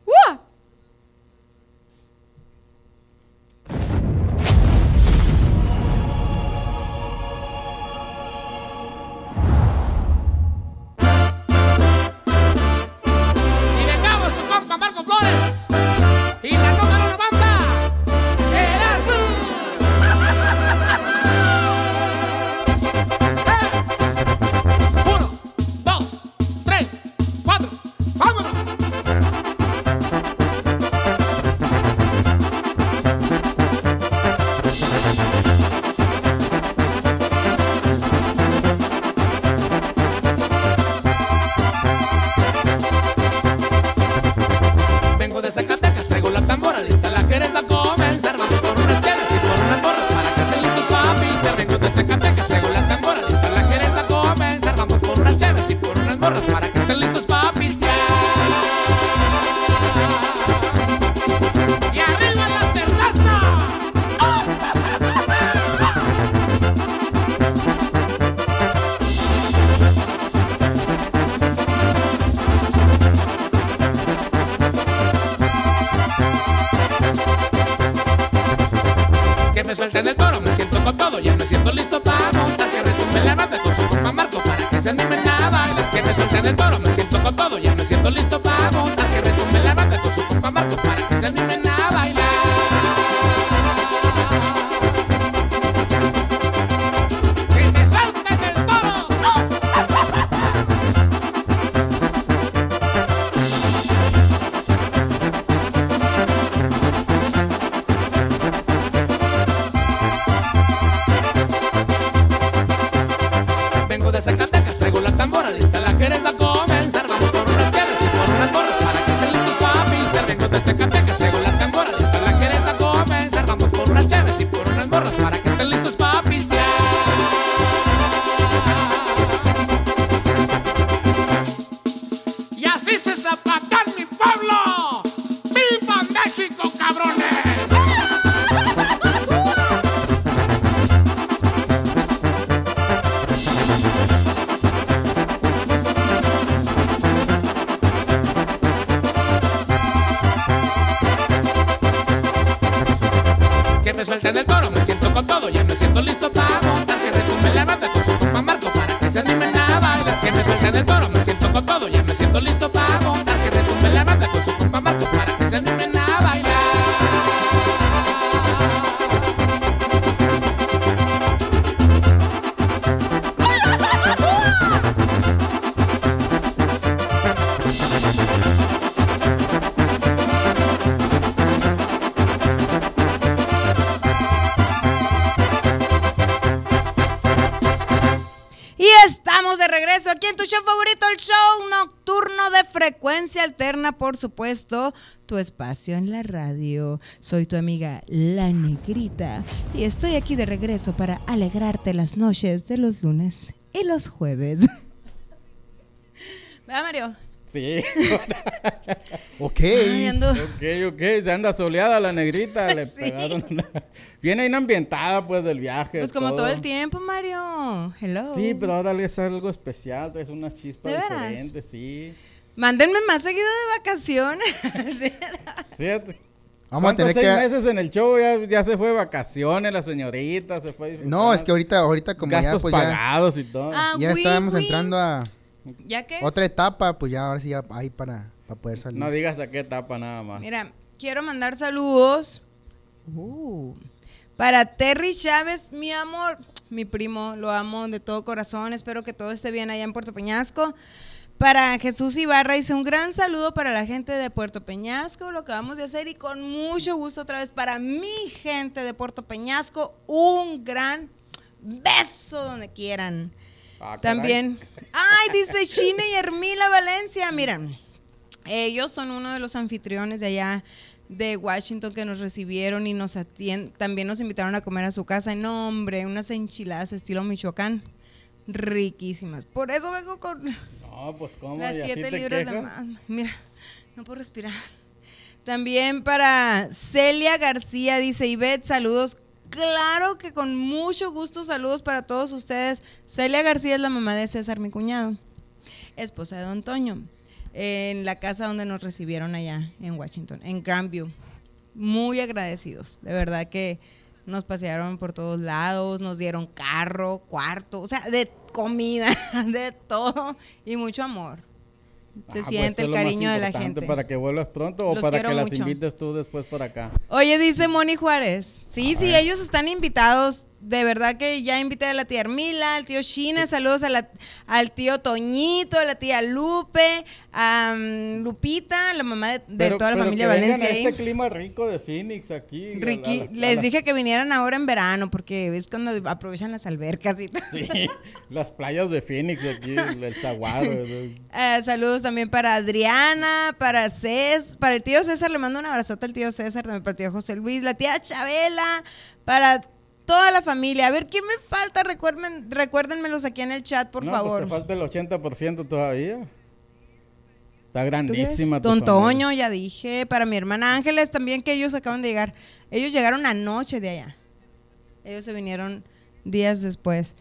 Lista, la querés va a supuesto, tu espacio en la radio. Soy tu amiga La Negrita y estoy aquí de regreso para alegrarte las noches de los lunes y los jueves. ¿Verdad, Mario? Sí. Ok. Ay, ando- ok, ok. Se anda soleada la negrita. Le Sí. pegaron una- Viene inambientada pues del viaje. Pues como todo todo el tiempo, Mario. Hello. Sí, pero ahora le es algo especial. Traes unas chispas ¿De veras? diferentes, sí. Mándenme más seguido de vacaciones. Fíjate. Vamos a tener seis que... meses en el show? Ya, ya se fue de vacaciones la señorita, se fue. No, es que ahorita, ahorita como ya Gastos pues ya, pagados y todo. Ah, ya oui, estábamos oui. entrando a ¿Ya qué? otra etapa, pues ya ahora sí ya hay para, para poder salir. No digas a qué etapa nada más. Mira, quiero mandar saludos uh, para Terry Chávez, mi amor, mi primo, lo amo de todo corazón. Espero que todo esté bien allá en Puerto Peñasco. Para Jesús Ibarra hice un gran saludo para la gente de Puerto Peñasco, lo acabamos de hacer y con mucho gusto otra vez para mi gente de Puerto Peñasco, un gran beso donde quieran. Ah. También. Ay, dice Chine y Hermila Valencia. Miren, ellos son uno de los anfitriones de allá de Washington que nos recibieron y nos atien- también nos invitaron a comer a su casa. No, hombre, unas enchiladas estilo Michoacán. Riquísimas. Por eso vengo con No, pues cómo. las ¿Y así siete te libras de más. Mira, no puedo respirar. También para Celia García, dice Ivette, saludos. Claro que con mucho gusto, saludos para todos ustedes. Celia García es la mamá de César, mi cuñado, esposa de Don Toño, en la casa donde nos recibieron allá en Washington, en Grandview. Muy agradecidos, de verdad que nos pasearon por todos lados, nos dieron carro, cuarto, o sea, de comida, de todo y mucho amor. Se Ah, pues siente el cariño de la gente. Para que vuelvas pronto o Los para que las mucho. invites tú después por acá. Oye, dice Moni Juárez. Sí, sí, ellos están invitados. De verdad que ya invité a la tía Armila, al tío China, saludos a la- al tío Toñito, a la tía Lupe, a mm, Lupita, la mamá de, de Pero- toda la pero familia que Valencia. a este clima rico de Phoenix aquí. a Ricky, a les dije que vinieran ahora en verano porque es cuando aprovechan las albercas y todo. Sí, las playas de Phoenix aquí, el, Zaguaro. Eh, saludos también para Adriana, para César, para el tío César, le mando un abrazote al tío César, también para el tío José Luis, la tía Chabela, para toda la familia. A ver, ¿quién me falta? Recuerden, recuérdenmelos aquí en el chat, por no, favor. Pues te falta el 80% todavía. Está grandísima. Don. Toño, ya dije, para mi hermana Ángeles también, que ellos acaban de llegar. Ellos llegaron anoche de allá. Ellos se vinieron días después.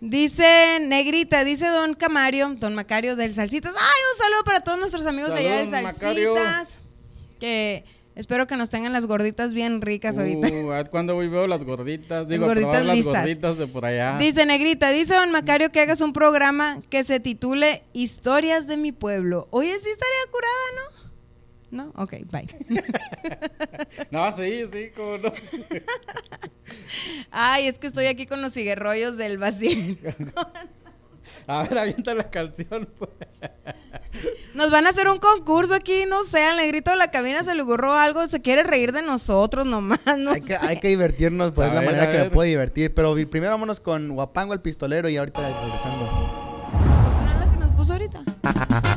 Dice Negrita, dice Don Camario, Don Macario del Salsitas. Ay, un saludo para todos nuestros amigos de allá del Macario. Salsitas. Que espero que nos tengan las gorditas bien ricas ahorita. Uh, a ver cuándo voy veo las gorditas. Digo, gorditas probar las listas. gorditas de por allá. Dice Negrita, dice Don Macario que hagas un programa que se titule Historias de mi pueblo. Oye, sí estaría curada, ¿no? ¿No? Ok, bye. No, sí, sí, cómo no. Ay, es que estoy aquí con los ciguerrollos del vacío. A ver, avienta la canción. pues. Nos van a hacer un concurso aquí, no sé, al negrito de la cabina se le ocurrió algo, se quiere reír de nosotros nomás, no hay, que, sé. hay que divertirnos, pues A es la manera que me puedo divertir. Pero primero vámonos con Guapango el pistolero y ahorita regresando. Nada que nos puso ahorita.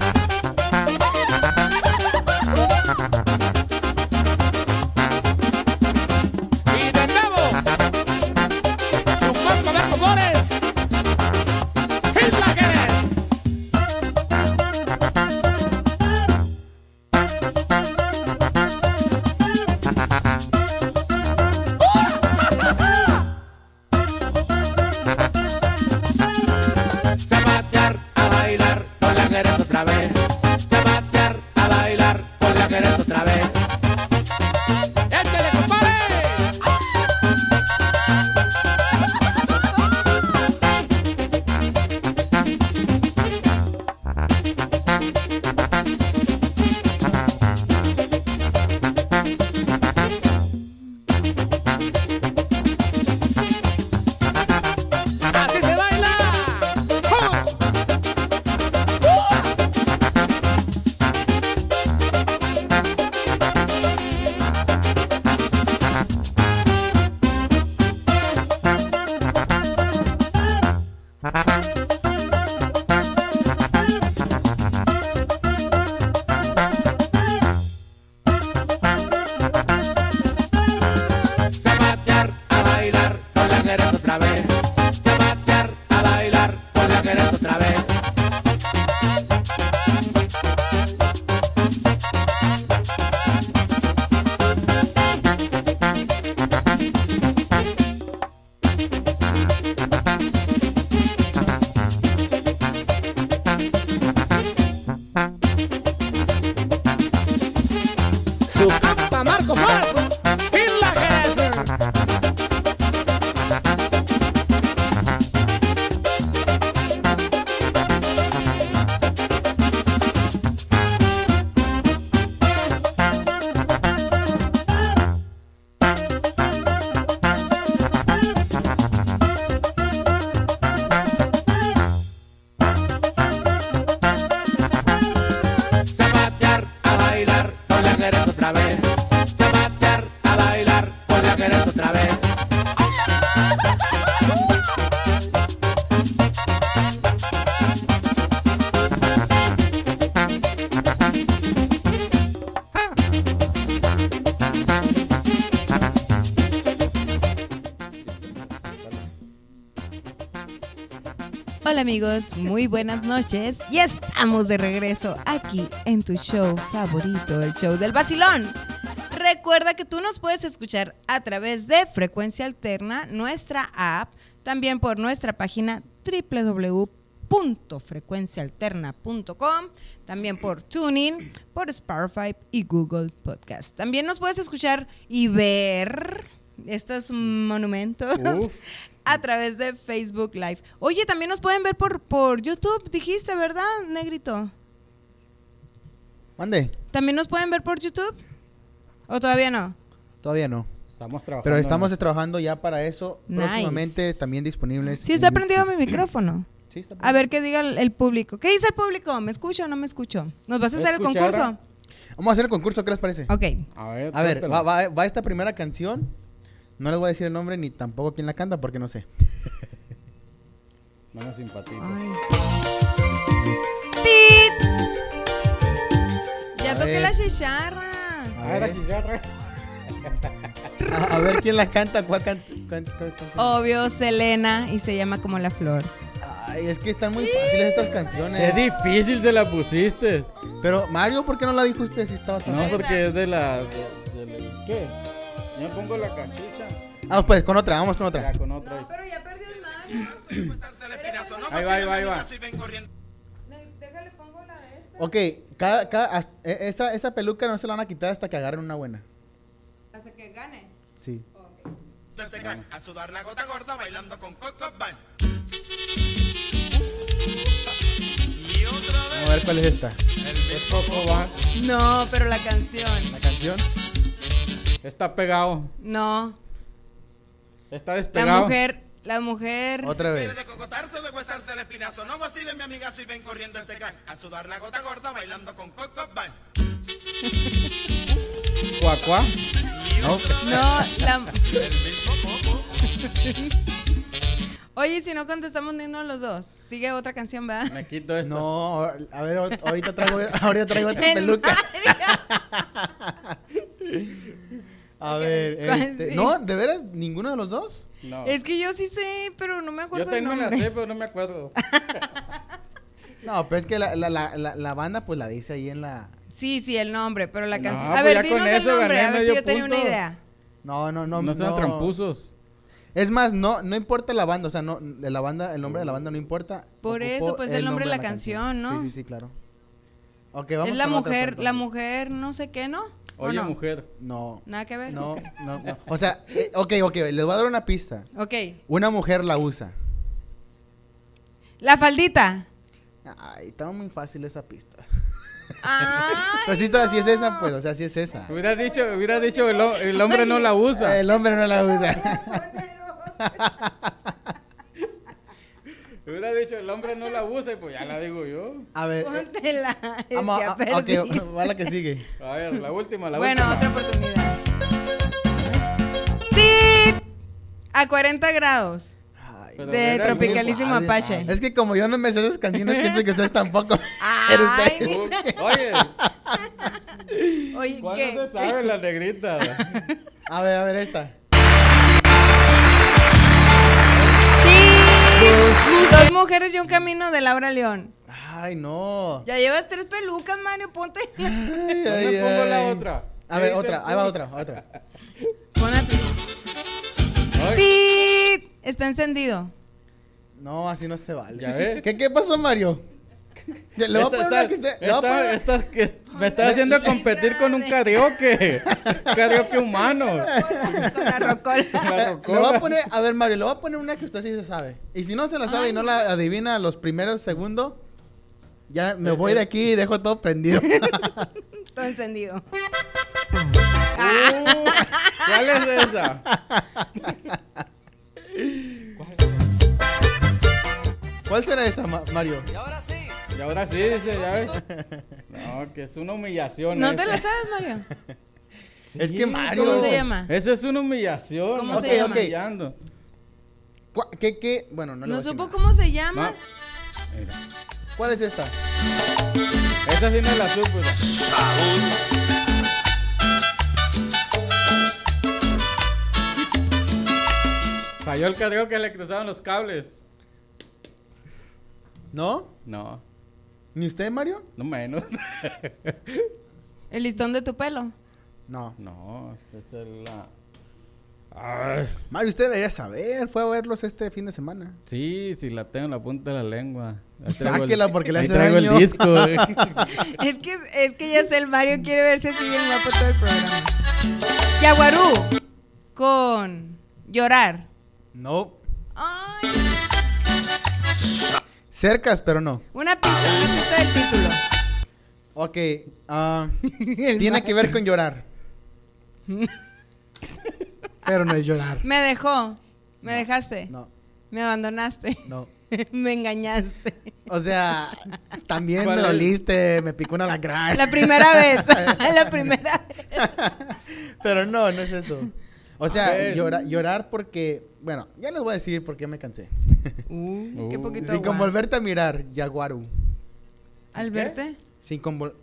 Marco Flores. Amigos, muy buenas noches y estamos de regreso aquí en tu show favorito, el show del vacilón. Recuerda que tú nos puedes escuchar a través de Frecuencia Alterna, nuestra app, también por nuestra página www.frecuencialterna.com, también por Tuning, por Spotify y Google Podcast. También nos puedes escuchar y ver estos monumentos. A través de Facebook Live. Oye, también nos pueden ver por, por YouTube, dijiste, ¿verdad, Negrito? Mande. ¿También nos pueden ver por YouTube? ¿O todavía no? Todavía no. Estamos trabajando. Pero estamos en- trabajando ya para eso. Nice. Próximamente también disponibles. Sí, está prendido mi micrófono. Sí, está A ver qué diga el, el público. ¿Qué dice el público? ¿Me escucho o no me escucho? ¿Nos vas a hacer el concurso? Vamos a hacer el concurso, ¿qué les parece? Ok. A ver, A ver, va- va esta primera canción. No les voy a decir el nombre ni tampoco quién la canta porque no sé. No me simpatiza. Ya A toqué ver. la chicharra. A A ver, ya atrás. A, a ver quién la canta, cuál canta. Obvio, Selena y se llama como la flor. Ay, es que están muy fáciles estas Qué canciones. difícil se la pusiste. Pero Mario, ¿por qué no la dijo usted si estaba tan No, fácil? porque es de la. de- de la- ¿Qué? Yo me pongo la cachucha. Vamos pues, con otra, vamos con otra. Ya con otra. ahí. Pero ya perdió el Mario. Ahí va, ahí va, ahí va. Déjale, pongo la de esta. Ok, cada, cada, hasta- e- esa, esa peluca no se la van a quitar hasta que agarren una buena. Hasta que gane. Sí. A sudar la gota gorda bailando con Coco Band. Y otra Vamos a ver cuál es esta. Es poco va. No, pero la canción. La canción. Está pegado. No. Está La despegado. mujer, la mujer. Otra vez. de cocotarse o de huesarse el espinazo. No vacilen, mi amiga, si ven corriendo el tecán. A sudar la gota gorda bailando con Coco Band. Cuacuá. No, la. Oye, si no contestamos ni uno de los dos, sigue otra canción, ¿verdad? Me quito esto. No, a ver, ahor- ahorita traigo, ahorita traigo otra El peluca. A ver, ¿Cuál este, sí? no, ¿de veras ninguno de los dos? No. Es que yo sí sé, pero no me Yo acuerdo del también me la sé, pero no me acuerdo. No, pero es que la, la, la, la, la banda pues la dice ahí en la... Sí, sí, el nombre, pero la No, canción. pues a ver, ya dinos con el eso nombre, a ver si yo tenía una punto. idea. No, no, no. No sean trampusos. Es más, no, no importa la banda, o sea, no, la banda, el nombre de la banda no importa. Por Ocupo eso, pues, el nombre de la canción, ¿no? Sí, sí, sí, claro. Vamos es la mujer, la mujer, no sé qué, ¿no? ¿O Oye, no? mujer. No, Nada que ver. no, no, no. O sea, eh, ok, ok, les voy a dar una pista. Ok. Una mujer la usa. La faldita. Ay, está muy fácil esa pista. Ay, Pero sí, está, sí es esa, pues, o sea, sí es esa. Hubiera dicho, hubiera dicho el, el hombre no la usa. El hombre no la usa. Hubiera dicho el hombre no la usa y pues ya la digo yo. A ver, eh, póntela. vamos ya a, perdí. ok, va la que sigue. A ver, la última, la Bueno, última. otra oportunidad. ¡Tit! A 40 grados. Ay, Pero de Tropicalísimo. Apache. Es que como yo no me sé esas canciones, pienso que ustedes tampoco. Ay, ustedes- Oye, Oye, ¿cuál ¿qué? no se sabe la negrita? A ver, a ver esta. Dos mujeres y un camino de Laura León. Ay, no. Ya llevas tres pelucas, Mario, ponte. Ay, ¿Dónde ay, pongo la otra? A ver, ¿Qué otra, ahí va otra, otra. Pon. Está encendido. No, así no se vale. ¿Ya ves? ¿Qué, qué pasó, Mario? Le voy a poner una que usted. Le voy a esta- que me está haciendo competir con un karaoke. karaoke humano. Con la rocola. La Le voy a poner, a ver, Mario, le voy a poner una que usted sí se sabe. Y si no se la sabe y no la adivina los primeros segundos, ya me voy de aquí y dejo todo prendido. Todo encendido. Uh, ¿Cuál es esa? ¿Cuál será esa, Ma- Mario? Y ahora sí, dice, ya ves. No, que es una humillación. ¿No te la sabes, Mario? es que Mario. ¿Cómo se llama? Esa es una humillación. ¿Cómo no se llama? humillando. ¿Cuál- ¿Qué, qué? Bueno, no le ¿No supo cómo se llama? No. Mira. ¿Cuál es esta? Esa sí no la supo. Falló el karaoke, le cruzaron los cables. ¿No? No, ¿Ni usted, Mario? no menos. ¿El listón de tu pelo? No. No, es la... Ay, Mario, usted debería saber. Fue a verlos este fin de semana. sí, sí, la tengo en la punta de la lengua. El- Sáquela porque le hace traigo daño. el disco. eh. Es que, es que ya sé, el Mario quiere verse así bien guapo todo el programa. Yaguarú con llorar. No. Ay, Cercas, pero no. una pista, una pista del título. Ok. ah, tiene que ver con llorar. pero no es llorar. Me dejó, me dejaste, No, me abandonaste, no. me engañaste. O sea, también ¿Cuál me es? doliste, me picó una lacra. La primera vez, la primera vez. Pero no, no es eso. O sea, llora- llorar porque, bueno, ya les voy a decir por qué me cansé. Uh, qué Uh. poquito Sin agua. con volverte a mirar, Yaguaru. ¿Al verte? Sin con vol-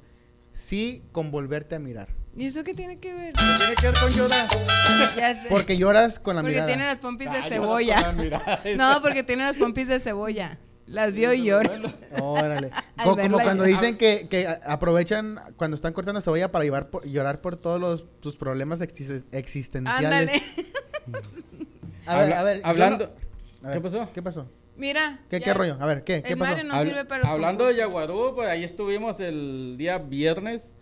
sí, con volverte a mirar. ¿Y eso qué tiene que ver? Tiene que ver con llorar. Ya sé. Porque lloras con la Porque mirada. tiene las pompis de Ah, cebolla. No, porque tiene las pompis de cebolla. Las vio y llora. Órale. Co- como cuando llorar. dicen que, que aprovechan cuando están cortando cebolla para llevar por- llorar por todos los, tus problemas exis- existenciales. Ándale. A ver, Habla- a ver. yo hablando- no- a ver, ¿Qué pasó? ¿Qué pasó? Mira. ¿Qué, ya- qué rollo? A ver, ¿qué? ¿Qué El pasó? Mario no Habl- sirve para los Hablando de. Yaguarú, pues ahí estuvimos el día viernes.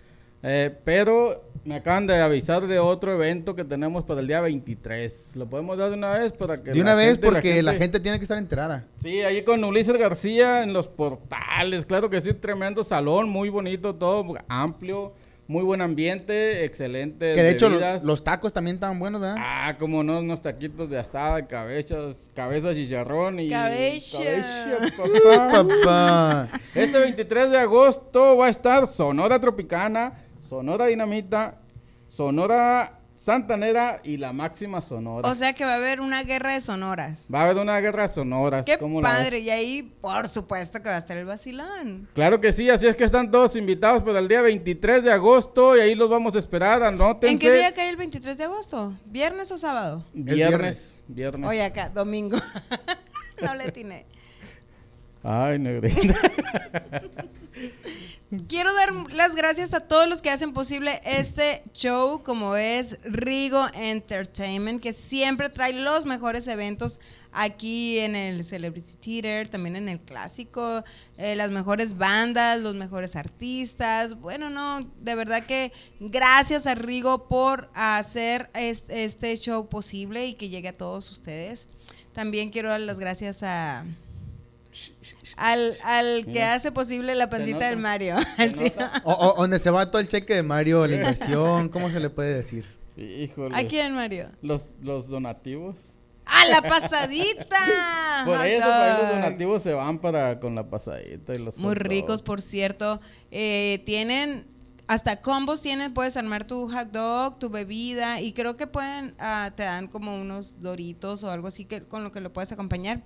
Eh, pero me acaban de avisar de otro evento que tenemos para el día 23. ¿Lo podemos dar de una vez para que De una vez gente- porque la gente tiene que estar enterada. Sí, ahí con Ulises García en los portales. Claro que sí, tremendo salón, muy bonito, todo amplio, muy buen ambiente, excelente. Que de hecho lo- los tacos también estaban buenos, ¿verdad? Ah, como no, unos taquitos de asada, cabezas, cabezas chicharrón y... Cabeza. cabeza, papá. papá. Este 23 de agosto va a estar Sonora Tropicana, Sonora Dinamita, Sonora Santanera y la Máxima Sonora. O sea que va a haber una guerra de sonoras. va a haber una guerra de sonoras. Qué ¿cómo la ves? padre. Y ahí, por supuesto, que va a estar el vacilón. Claro que sí, así es que están todos invitados para el día 23 de agosto y ahí los vamos a esperar. Anótense. ¿En qué día cae el 23 de agosto? ¿Viernes o sábado? Viernes. Viernes. Oye, acá, domingo. no le atiné. Ay, negrita. Quiero dar las gracias a todos los que hacen posible este show, como es Rigo Entertainment, que siempre trae los mejores eventos aquí en el Celebrity Theater, también en el clásico, eh, las mejores bandas, los mejores artistas. Bueno, no, de verdad que gracias a Rigo por hacer est- este show posible y que llegue a todos ustedes. También quiero dar las gracias a al, al que Mira. hace posible la pancita del Mario. Así. O, o- donde se va todo el cheque de Mario, la inversión, ¿cómo se le puede decir? Híjole. ¿A quién, Mario? Los, los donativos. ¡A la pasadita! Por eso, los donativos se van para con la pasadita y los Muy hot ricos, por cierto. Eh, tienen hasta combos tienen, puedes armar tu hot dog, tu bebida y creo que pueden, ah, te dan como unos doritos o algo así que con lo que lo puedes acompañar.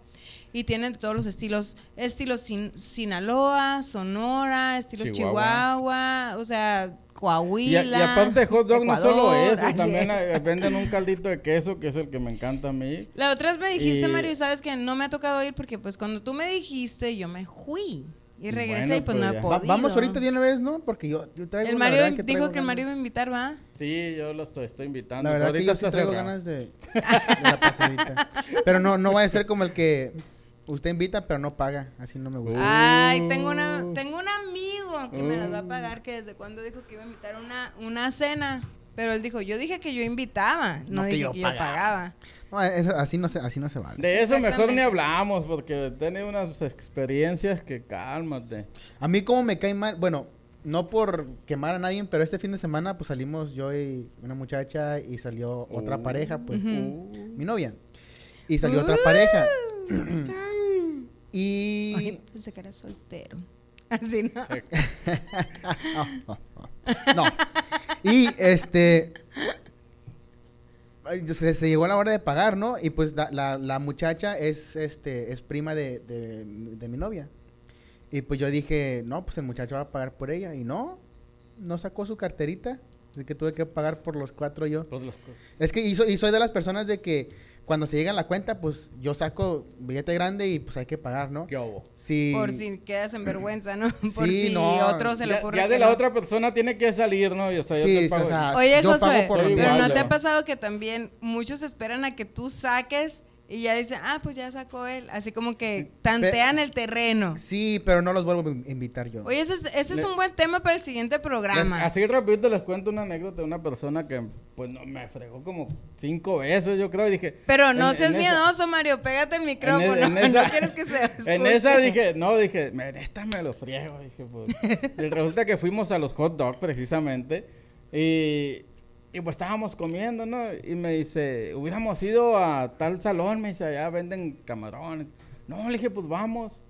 Y tienen todos los estilos, estilo Sin- Sinaloa, Sonora, estilo Chihuahua. Chihuahua, o sea, Coahuila. y aparte de hot dog no solo eso, así. también venden un caldito de queso que es el que me encanta a mí. La otra vez me dijiste, Y- Mario, y sabes que no me ha tocado ir porque pues cuando tú me dijiste, yo me fui. Y regresé Bueno, y pues pues no he ya. podido. Va- vamos ahorita de una vez, ¿no? Porque yo, yo traigo El Mario que dijo que el Mario iba a invitar, ¿va? Sí, yo los estoy invitando. La verdad que Ahorita yo sí traigo cerrado. ganas de, de la pasadita. Pero no, no va a ser como el que usted invita, pero no paga. Así no me gusta. Ay, tengo una, Uh. tengo un amigo que me las va a pagar que desde cuando dijo que iba a invitar una, una cena. Pero él dijo, yo dije que yo invitaba, no, No que dije yo que yo pagaba. No, eso- así, no se, así no se vale. De eso mejor ni hablamos porque he tenido unas experiencias que cálmate. A mí como me cae mal, bueno, no por quemar a nadie, pero este fin de semana pues salimos yo y una muchacha y salió otra Oh. pareja, pues, Ujú. mi novia. Y salió otra pareja. Ay, y... pensé que era soltero. Así no. No. Y este... Se, se llegó la hora de pagar, ¿no? Y pues la, la- la muchacha es, este, es prima de, de- de mi novia. Y pues yo dije, no, pues el muchacho va a pagar por ella. Y no, no sacó su carterita. Así que tuve que pagar por los cuatro yo. Pues los co- Es que soy, y soy de las personas de que cuando se llega a la cuenta, pues yo saco billete grande y pues hay que pagar, ¿no? ¿Qué hubo? Sí. Por si quedas en vergüenza, ¿no? Por Sí, si no, otro se le Ya, ocurre. ya que de la no. otra persona tiene que salir, ¿no? Yo, o sea, yo Sí, te pago o sea, Oye, yo Josué, pago por pero igual, ¿no te ha pasado que también muchos esperan a que tú saques y ya dicen, ah, pues ya sacó él? Así como que tantean el terreno. Sí, pero no los vuelvo a invitar yo. Oye, ese es, ese es un buen tema para el siguiente programa. Les- así rapidito les cuento una anécdota de una persona que pues no, me fregó como cinco veces, yo creo, y dije... Pero no en- seas en esa- miedoso, Mario, pégate el micrófono. en esa- no quieres que se En escuche. esa dije, no, dije, "Me- esta me lo friego, dije, pues. y resulta que fuimos a los hot dogs precisamente y, y pues estábamos comiendo, ¿no? Y me dice, hubiéramos ido a tal salón, me dice, allá venden camarones. No, le dije, pues vamos.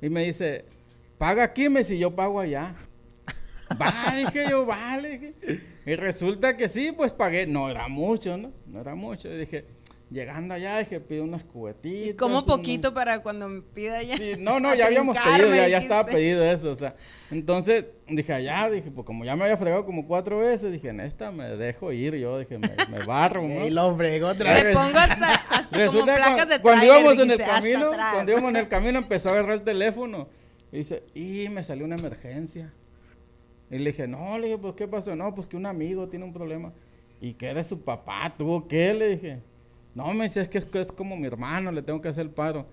Y me dice, paga aquí, me dice, yo pago allá. Va, dije yo, vale. Y resulta que sí, pues pagué. No era mucho, ¿no? No era mucho. Y dije, llegando allá, dije, pido unas cubetitas. Y como poquito para cuando me pida ya. Sí, no, no, ya habíamos pedido, ya, ya estaba pedido eso, o sea. Entonces, dije, allá, dije, pues como ya me había fregado como cuatro veces, dije, en esta me dejo ir, yo dije, me, me barro, ¿no? Ey, lo fregó otra Me vez. pongo hasta, hasta como Resulta que placas de cuando, íbamos en el camino, cuando íbamos en el camino empezó a agarrar el teléfono y dice, y me salió una emergencia. Y le dije, no, le dije, pues ¿qué pasó? No, pues que un amigo tiene un problema. ¿Y qué eres su papá? ¿Tuvo qué? Le dije. No, me dice, es que es, que es como mi hermano, le tengo que hacer el paro.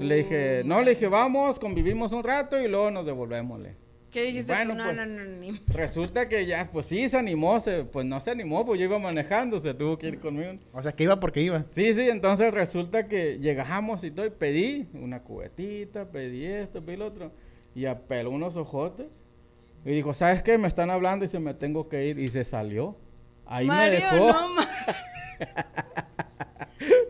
Le dije, no, le dije, vamos, convivimos un rato y luego nos devolvemos. le. ¿Qué dijiste Bueno, tú? No, pues, no, no, ni- Resulta que ya, pues sí, se animó, se, pues no se animó, pues yo iba manejando, se tuvo que ir conmigo. O sea, que iba porque iba. Sí, sí, entonces resulta que llegamos y todo, y pedí una cubetita, pedí esto, pedí lo otro, y apeló unos ojotes, y dijo, ¿sabes qué? Me están hablando y se me tengo que ir, y se salió. Ahí Mario, me dejó. no ma-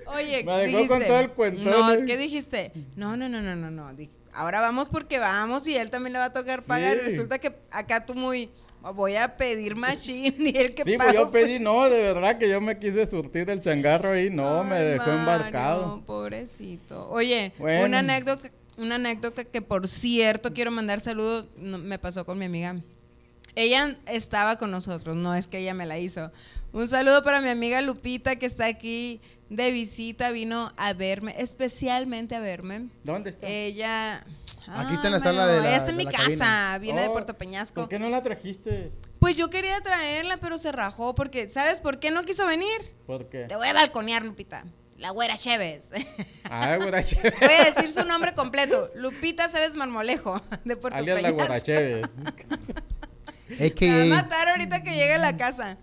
Oye, Me dejó dijiste, con todo el cuentón, No, ¿eh? ¿qué dijiste? No, no, no, no, no, no. Ahora vamos porque vamos y él también le va a tocar pagar. Sí. resulta que acá tú muy voy a pedir machine y él que Sí, pago, pues yo pedí, no, de verdad que yo me quise surtir el changarro ahí, no, me dejó Mario, embarcado. pobrecito. Oye, Bueno. una anécdota, una anécdota que por cierto quiero mandar saludos, no, me pasó con mi amiga. Ella estaba con nosotros, no es que ella me la hizo. Un saludo para mi amiga Lupita que está aquí de visita, vino a verme, especialmente a verme. ¿Dónde está? Ella... Aquí está en la sala de la- ella está en de mi la casa, cabina. viene de Oh, Puerto Peñasco. ¿Por qué no la trajiste? Pues yo quería traerla, pero se rajó porque, ¿sabes por qué no quiso venir? ¿Por qué? Te voy a balconear, Lupita. La güera Chévez. Ah, guarache. Voy a decir su nombre completo. Lupita Chévez Marmolejo, de Puerto Alias la Peñasco. guaracheve. Es Me va a que matar ahorita que llegue a la casa.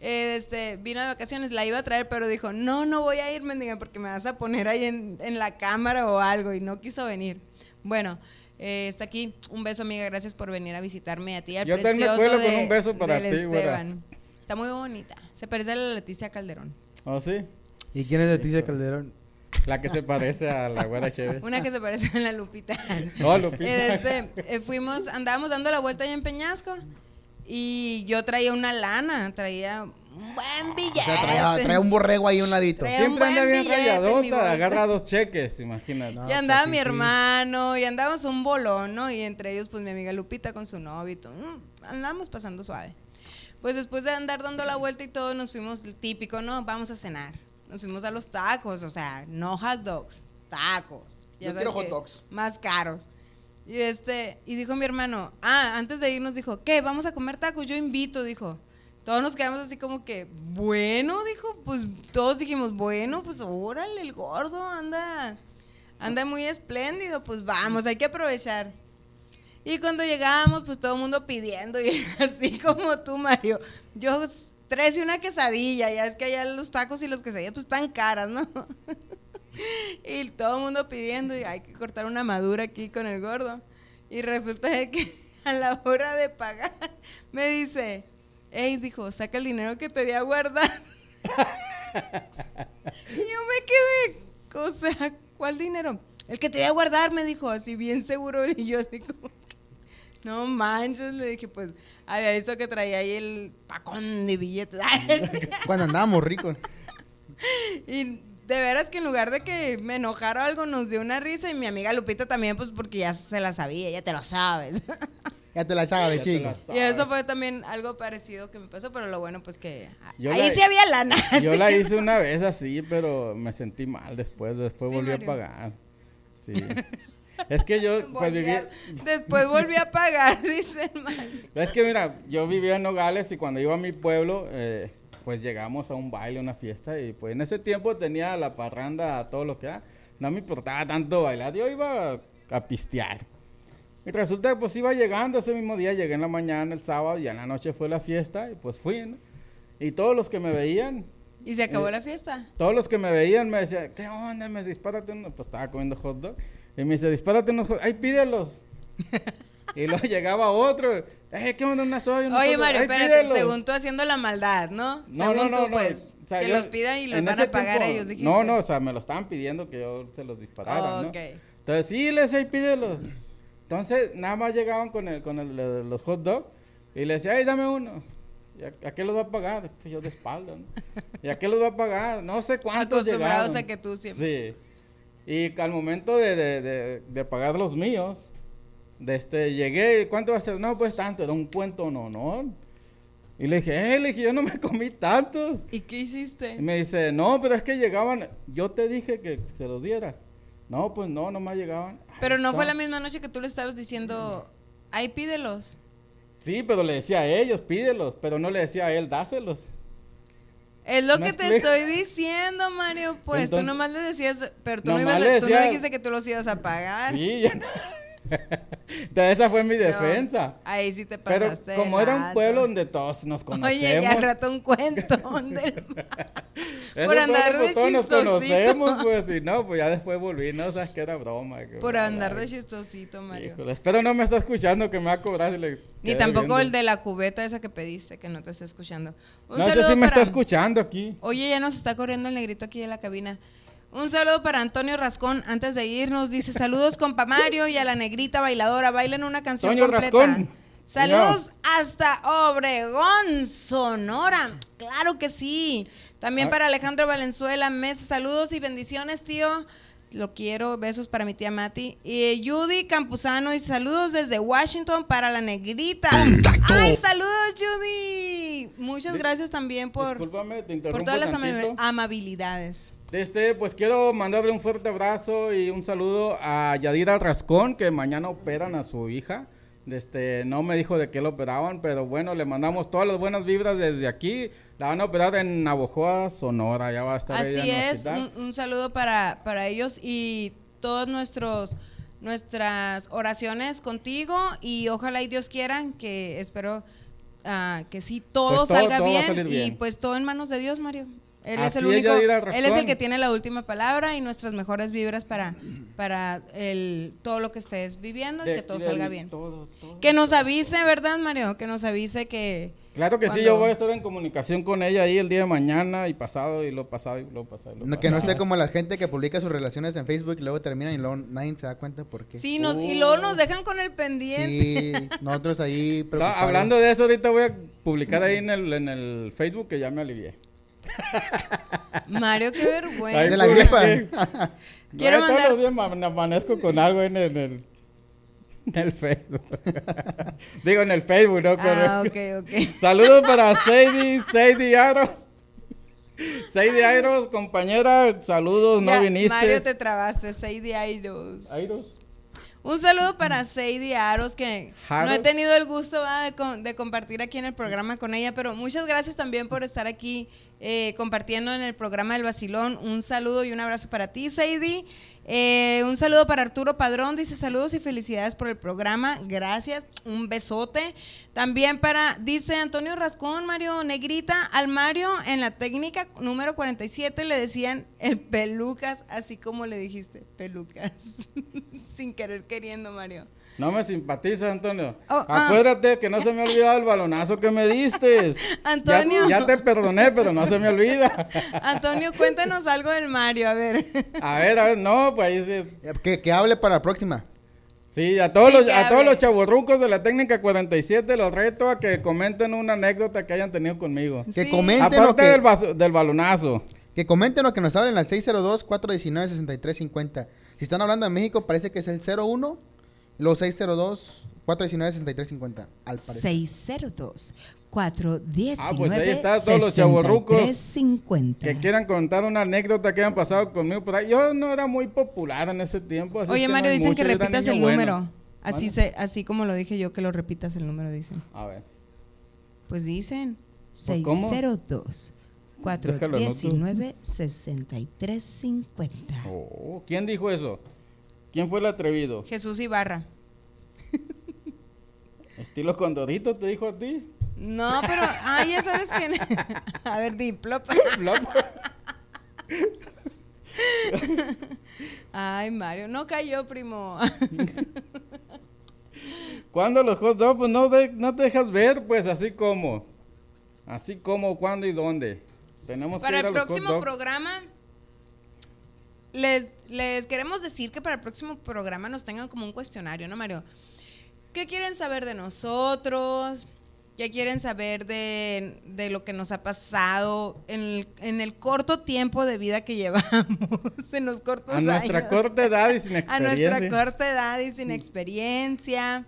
Eh, Este, vino de vacaciones, la iba a traer, pero dijo, no, no voy a ir, mendiga, porque me vas a poner ahí en, en la cámara o algo, y no quiso venir. Bueno, eh, está aquí. Un beso, amiga, gracias por venir a visitarme a ti, al Yo también me precioso cuelo con de- un beso para ti, güera. Esteban. Está muy bonita. Se parece a la Leticia Calderón. ¿Oh, sí? ¿Y quién es Leticia Calderón? La que se parece a la guaracheve. Una que se parece a la Lupita. No, Lupita. Este, eh, fuimos, andábamos dando la vuelta allá en Peñasco y yo traía una lana, traía un buen billete. O sea, trae, trae un borrego ahí a un ladito. Siempre un anda bien rayadota, agarra dos cheques, imagínate. No, y pues andaba sí, mi sí. hermano, y andábamos un bolón, ¿no? Y entre ellos, pues mi amiga Lupita con su novio y todo. Mm, andábamos pasando suave. Pues después de andar dando la vuelta y todo, nos fuimos, el típico, ¿no? Vamos a cenar. Nos fuimos a los tacos, o sea, no hot dogs, tacos. Yo sabes quiero hot dogs. Más caros. Y este, y dijo mi hermano, ah, antes de irnos dijo, ¿qué? ¿Vamos a comer tacos? Yo invito, dijo. Todos nos quedamos así como que, bueno, dijo, pues todos dijimos, bueno, pues órale, el gordo anda, anda muy espléndido, pues vamos, hay que aprovechar. Y cuando llegamos, pues todo el mundo pidiendo, y así como tú, Mario, yo tres y una quesadilla, ya es que allá los tacos y las quesadillas pues están caras, ¿no? y todo el mundo pidiendo, y hay que cortar una madura aquí con el gordo. Y resulta de que a la hora de pagar, me dice, hey, dijo, saca el dinero que te di a guardar. y yo me quedé, o sea, ¿cuál dinero? El que te di a guardar, me dijo, así bien seguro. Y yo así como, no manches, le dije, pues, había visto que traía ahí el pacón de billetes. Cuando andábamos ricos. Y de veras que en lugar de que me enojara o algo, nos dio una risa. Y mi amiga Lupita también, pues porque ya se la sabía, ya te lo sabes. Ya te la echaba de Ya te chico. Y sabes. eso fue también algo parecido que me pasó, pero lo bueno pues que Yo ahí la- sí había lana. Yo la hice una vez así, pero me sentí mal después. Después Sí, volví Mario. a pagar. Sí. es que yo, pues Después volví a pagar, dice el Mario. Es que mira, yo vivía en Nogales y cuando iba a mi pueblo, eh, pues llegamos a un baile, una fiesta. Y pues en ese tiempo tenía la parranda, todo lo que era. No me importaba tanto bailar. Yo iba a, a pistear. Y resulta que pues iba llegando ese mismo día, llegué en la mañana, el sábado, y en la noche fue la fiesta, y pues fui, ¿no? Y todos los que me veían, Y se acabó Eh, la fiesta. todos los que me veían me decían, ¿qué onda? Me dispárate uno. Pues estaba comiendo hot dog. Y me dice, dispárate unos hot ¡Ay, pídelos! y luego llegaba otro. "Eh, ¿qué onda? Una soya, unos Oye. Mario, "Ay, espérate, pídelos". según tú haciendo la maldad, ¿no? No, según no, no, tú, pues, O sea, que yo- los pidan y los van a pagar tiempo- ellos, dijiste. No, no, o sea, me lo estaban pidiendo que yo se los disparara, ¿no? Ok. Entonces, sí, les "Ay, pídelos. Entonces, nada más llegaban con, el, con el, los hot dogs y le decía, ay, dame uno. ¿Y a, a qué los va a pagar? Pues yo de espalda, ¿no? ¿Y a qué los va a pagar? No sé cuántos Acostumbrados llegaron. a que tú siempre. Sí. Y al momento de, de, de, de pagar los míos, de este, llegué, ¿cuánto va a ser? No, pues tanto, era un cuento no, no. Y le dije, eh, le dije, yo no me comí tantos. ¿Y qué hiciste? Y me dice, no, pero es que llegaban, yo te dije que se los dieras. No, pues no, nomás llegaban. Pero no fue la misma noche que tú le estabas diciendo, ahí pídelos. Sí, pero le decía a ellos, pídelos, pero no le decía a él, dáselos. Es lo ¿Me que te estoy diciendo, Mario. Pues tú Entonces- nomás le decías, pero tú no, ibas le a- tú no decía- dijiste que tú los ibas a pagar. Sí, ya no. Entonces esa fue mi No, defensa. ahí sí te pasaste. de como era un pueblo donde todos nos conocemos. Oye, y al rato un cuento del por andar de pues, todos nos chistosito. conocemos, pues, y no, pues ya después volví, no, sabes que era broma. que Por andar de chistosito, Mario. Híjole, espero no me está escuchando que me va a cobrar si le Ni tampoco el de la cubeta esa que pediste, que no te está escuchando. Un No, saludo sí me está escuchando aquí. Oye, ya nos está corriendo el negrito aquí de la cabina. Un saludo para Antonio Rascón. Antes de irnos, dice saludos compa Mario y a la negrita bailadora. Bailen una canción Antonio completa. Rascón. Saludos hasta Obregón, Sonora. Claro que sí. También Ah. para Alejandro Valenzuela Mesa. Saludos y bendiciones, tío. Lo quiero. Besos para mi tía Mati. Y Judy Campuzano. Y saludos desde Washington para la negrita. ¡Ay, saludos, Judy! Muchas gracias también por, por todas las amabilidades. Este, pues quiero mandarle un fuerte abrazo y un saludo a Yadira Rascón, que mañana operan a su hija. Este, no me dijo de qué lo operaban, pero bueno, le mandamos todas las buenas vibras desde aquí. La van a operar en Navojoa, Sonora, ya va a estar ella Así en el es, un, un saludo para, para ellos y todos nuestros nuestras oraciones contigo y ojalá y Dios quiera que espero ah, que sí todo Pues todo- salga todo bien, salir y bien. pues todo en manos de Dios, Mario. Él es el único, él es el que tiene la última palabra y nuestras mejores vibras para para el todo lo que estés viviendo y De- que todo salga bien. todo, todo. Que nos avise, ¿verdad, Mario? Que nos avise que Claro que sí, yo voy a estar en comunicación con ella ahí el día de mañana y pasado y lo pasado y lo pasado. y lo No, que no esté como la gente que publica sus relaciones en Facebook y luego terminan y luego nadie se da cuenta por qué. Sí, nos, y luego nos dejan con el pendiente. Sí, nosotros ahí No, hablando de eso, ahorita voy a publicar ahí en el, en el Facebook que ya me alivié. Mario, qué vergüenza. Ahí De la gripa. Quiero No, mandar- Todos los días me amanezco con algo en el, en el, en el Facebook. Digo, en el Facebook, ¿no? Ah, Con- ok, ok. Saludos para Sadie, Sadie Aros. Sadie Aros, compañera, saludos, no viniste. Mario, te trabaste. Sadie Airos. Airos. Un saludo para Sadie Aros, que no he tenido el gusto de compartir aquí en el programa con ella, pero muchas gracias también por estar aquí eh, compartiendo en el programa del Basilón. Un saludo y un abrazo para ti, Sadie. Eh, un saludo para Arturo Padrón, dice saludos y felicidades por el programa, gracias, un besote. También para, dice Antonio Rascón, Mario Negrita, al Mario en la técnica número 47 le decían el pelucas, así como le dijiste, pelucas, sin querer queriendo, Mario. No me simpatiza, Antonio. Oh, ah. Acuérdate que no se me ha olvidado el balonazo que me diste. Antonio. Ya, ya te perdoné, pero no se me olvida. Antonio, cuéntanos algo del Mario, a ver. A ver, a ver, no, pues ahí sí. Que, que hable para la próxima. Sí, a todos, Sí, los, a todos los chavorrucos de la técnica 47 los reto a que comenten una anécdota que hayan tenido conmigo. Que comenten Aparte que, del, del balonazo. que comenten o que nos hablen al 602-419-6350. Si están hablando de México, parece que es el 01, los 419-6350, al parecer. 602 419 Ah, pues ahí está, todos los chavorrucos 6350. Que quieran contar una anécdota que hayan pasado conmigo por ahí. Yo no era muy popular en ese tiempo. así Oye, que no Mario, hay dicen que mucho, repitas el bueno. número. Así, se, así como lo dije yo, que lo repitas el número, dicen. A ver. Pues dicen ¿Pues cómo? 602 Déjalo, anoto. 419 6350. Oh, ¿Quién dijo eso? ¿Quién fue el atrevido? Jesús Ibarra. ¿Estilo Condorito te dijo a ti? No, pero, ah, ya sabes quién. A ver, di, plop. Flop. Ay, Mario, no cayó, primo. ¿Cuándo los hot dogs? Pues no, de- no te dejas ver, pues así como. Así como, cuándo y dónde. Tenemos Para que ir a el los próximo programa, les, les queremos decir que para el próximo programa nos tengan como un cuestionario, ¿no, Mario? ¿Qué quieren saber de nosotros? ¿Qué quieren saber de, de lo que nos ha pasado en el, en el corto tiempo de vida que llevamos? En los cortos A nuestra años. corta edad y sin A experiencia. nuestra corta edad y sin experiencia.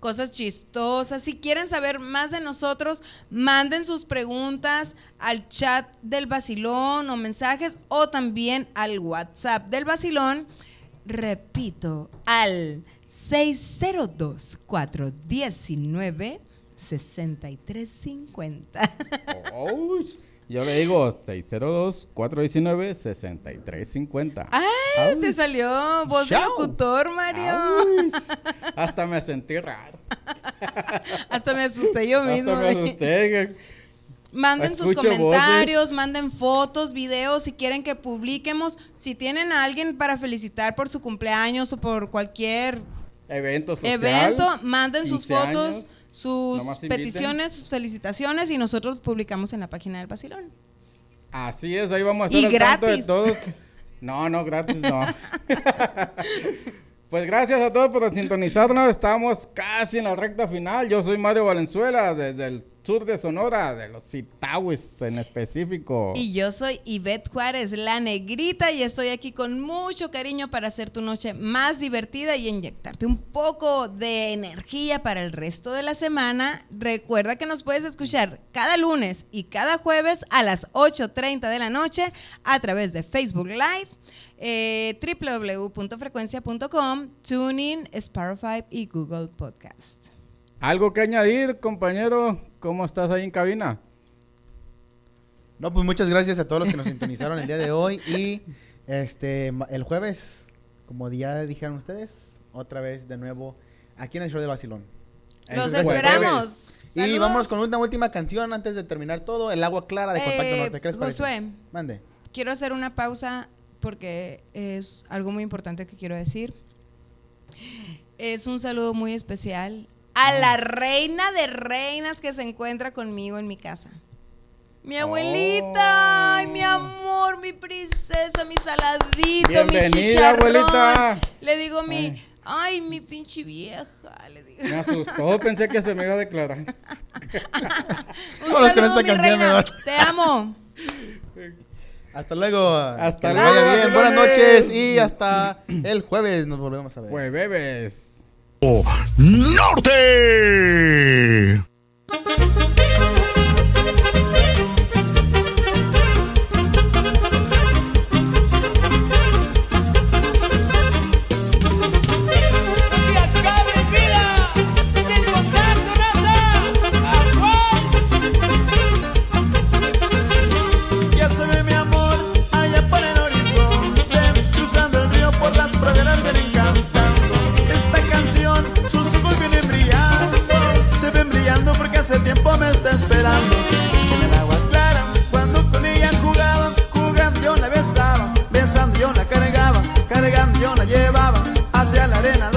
Cosas chistosas. Si quieren saber más de nosotros, manden sus preguntas al chat del vacilón o mensajes o también al WhatsApp del vacilón. Repito, al 602-419-6350. Yo le digo 602-419-6350. ¡Ay! Te salió voz de locutor, Mario. Ouch. Hasta me sentí raro. Hasta me asusté yo mismo. Hasta me asusté. Manden sus comentarios, manden fotos, videos, si quieren que publiquemos. Si tienen a alguien para felicitar por su cumpleaños o por cualquier Evento social. evento, manden sus 15 fotos, años. Sus peticiones, sus felicitaciones y nosotros publicamos en la página del Basilón. Así es, ahí vamos a estar Y al tanto de gratis. todos. No, no, gratis no. pues gracias a todos por sintonizarnos. Estamos casi en la recta final. Yo soy Mario Valenzuela, desde el sur de Sonora, de los Citawis en específico. Y yo soy Ivette Juárez, la negrita, y estoy aquí con mucho cariño para hacer tu noche más divertida y inyectarte un poco de energía para el resto de la semana. Recuerda que nos puedes escuchar cada lunes y cada jueves a las 8.30 de la noche a través de Facebook Live. Eh, www.frecuencia.com, TuneIn, Spotify y Google Podcast. ¿Algo que añadir, compañero? ¿Cómo estás ahí en cabina? No, pues muchas gracias a todos los que nos sintonizaron el día de hoy. Y este el jueves, como ya dijeron ustedes, otra vez de nuevo aquí en el show de Basilón. Los esperamos. Y vámonos con una última canción antes de terminar todo. El agua clara de Contacto Eh, Norte. ¿Qué les parece? Josué. Mande. quiero hacer una pausa porque es algo muy importante que quiero decir. Es un saludo muy especial a la reina de reinas que se encuentra conmigo en mi casa. Mi abuelita, ay, mi amor, mi princesa, mi saladito, Bienvenida, mi chicharrón. abuelita. Le digo mi, ay, mi pinche vieja, le digo. Me asustó, pensé que se me iba a declarar. Un saludo, mi reina, te amo. Hasta luego. Hasta que les luego, vaya bien. Buenas noches y hasta el jueves nos volvemos a ver. Bebes. Norte. Me está esperando. En el agua clara cuando con ella jugaba Jugando yo la besaba Besando yo la cargaba Cargando yo la llevaba Hacia la arena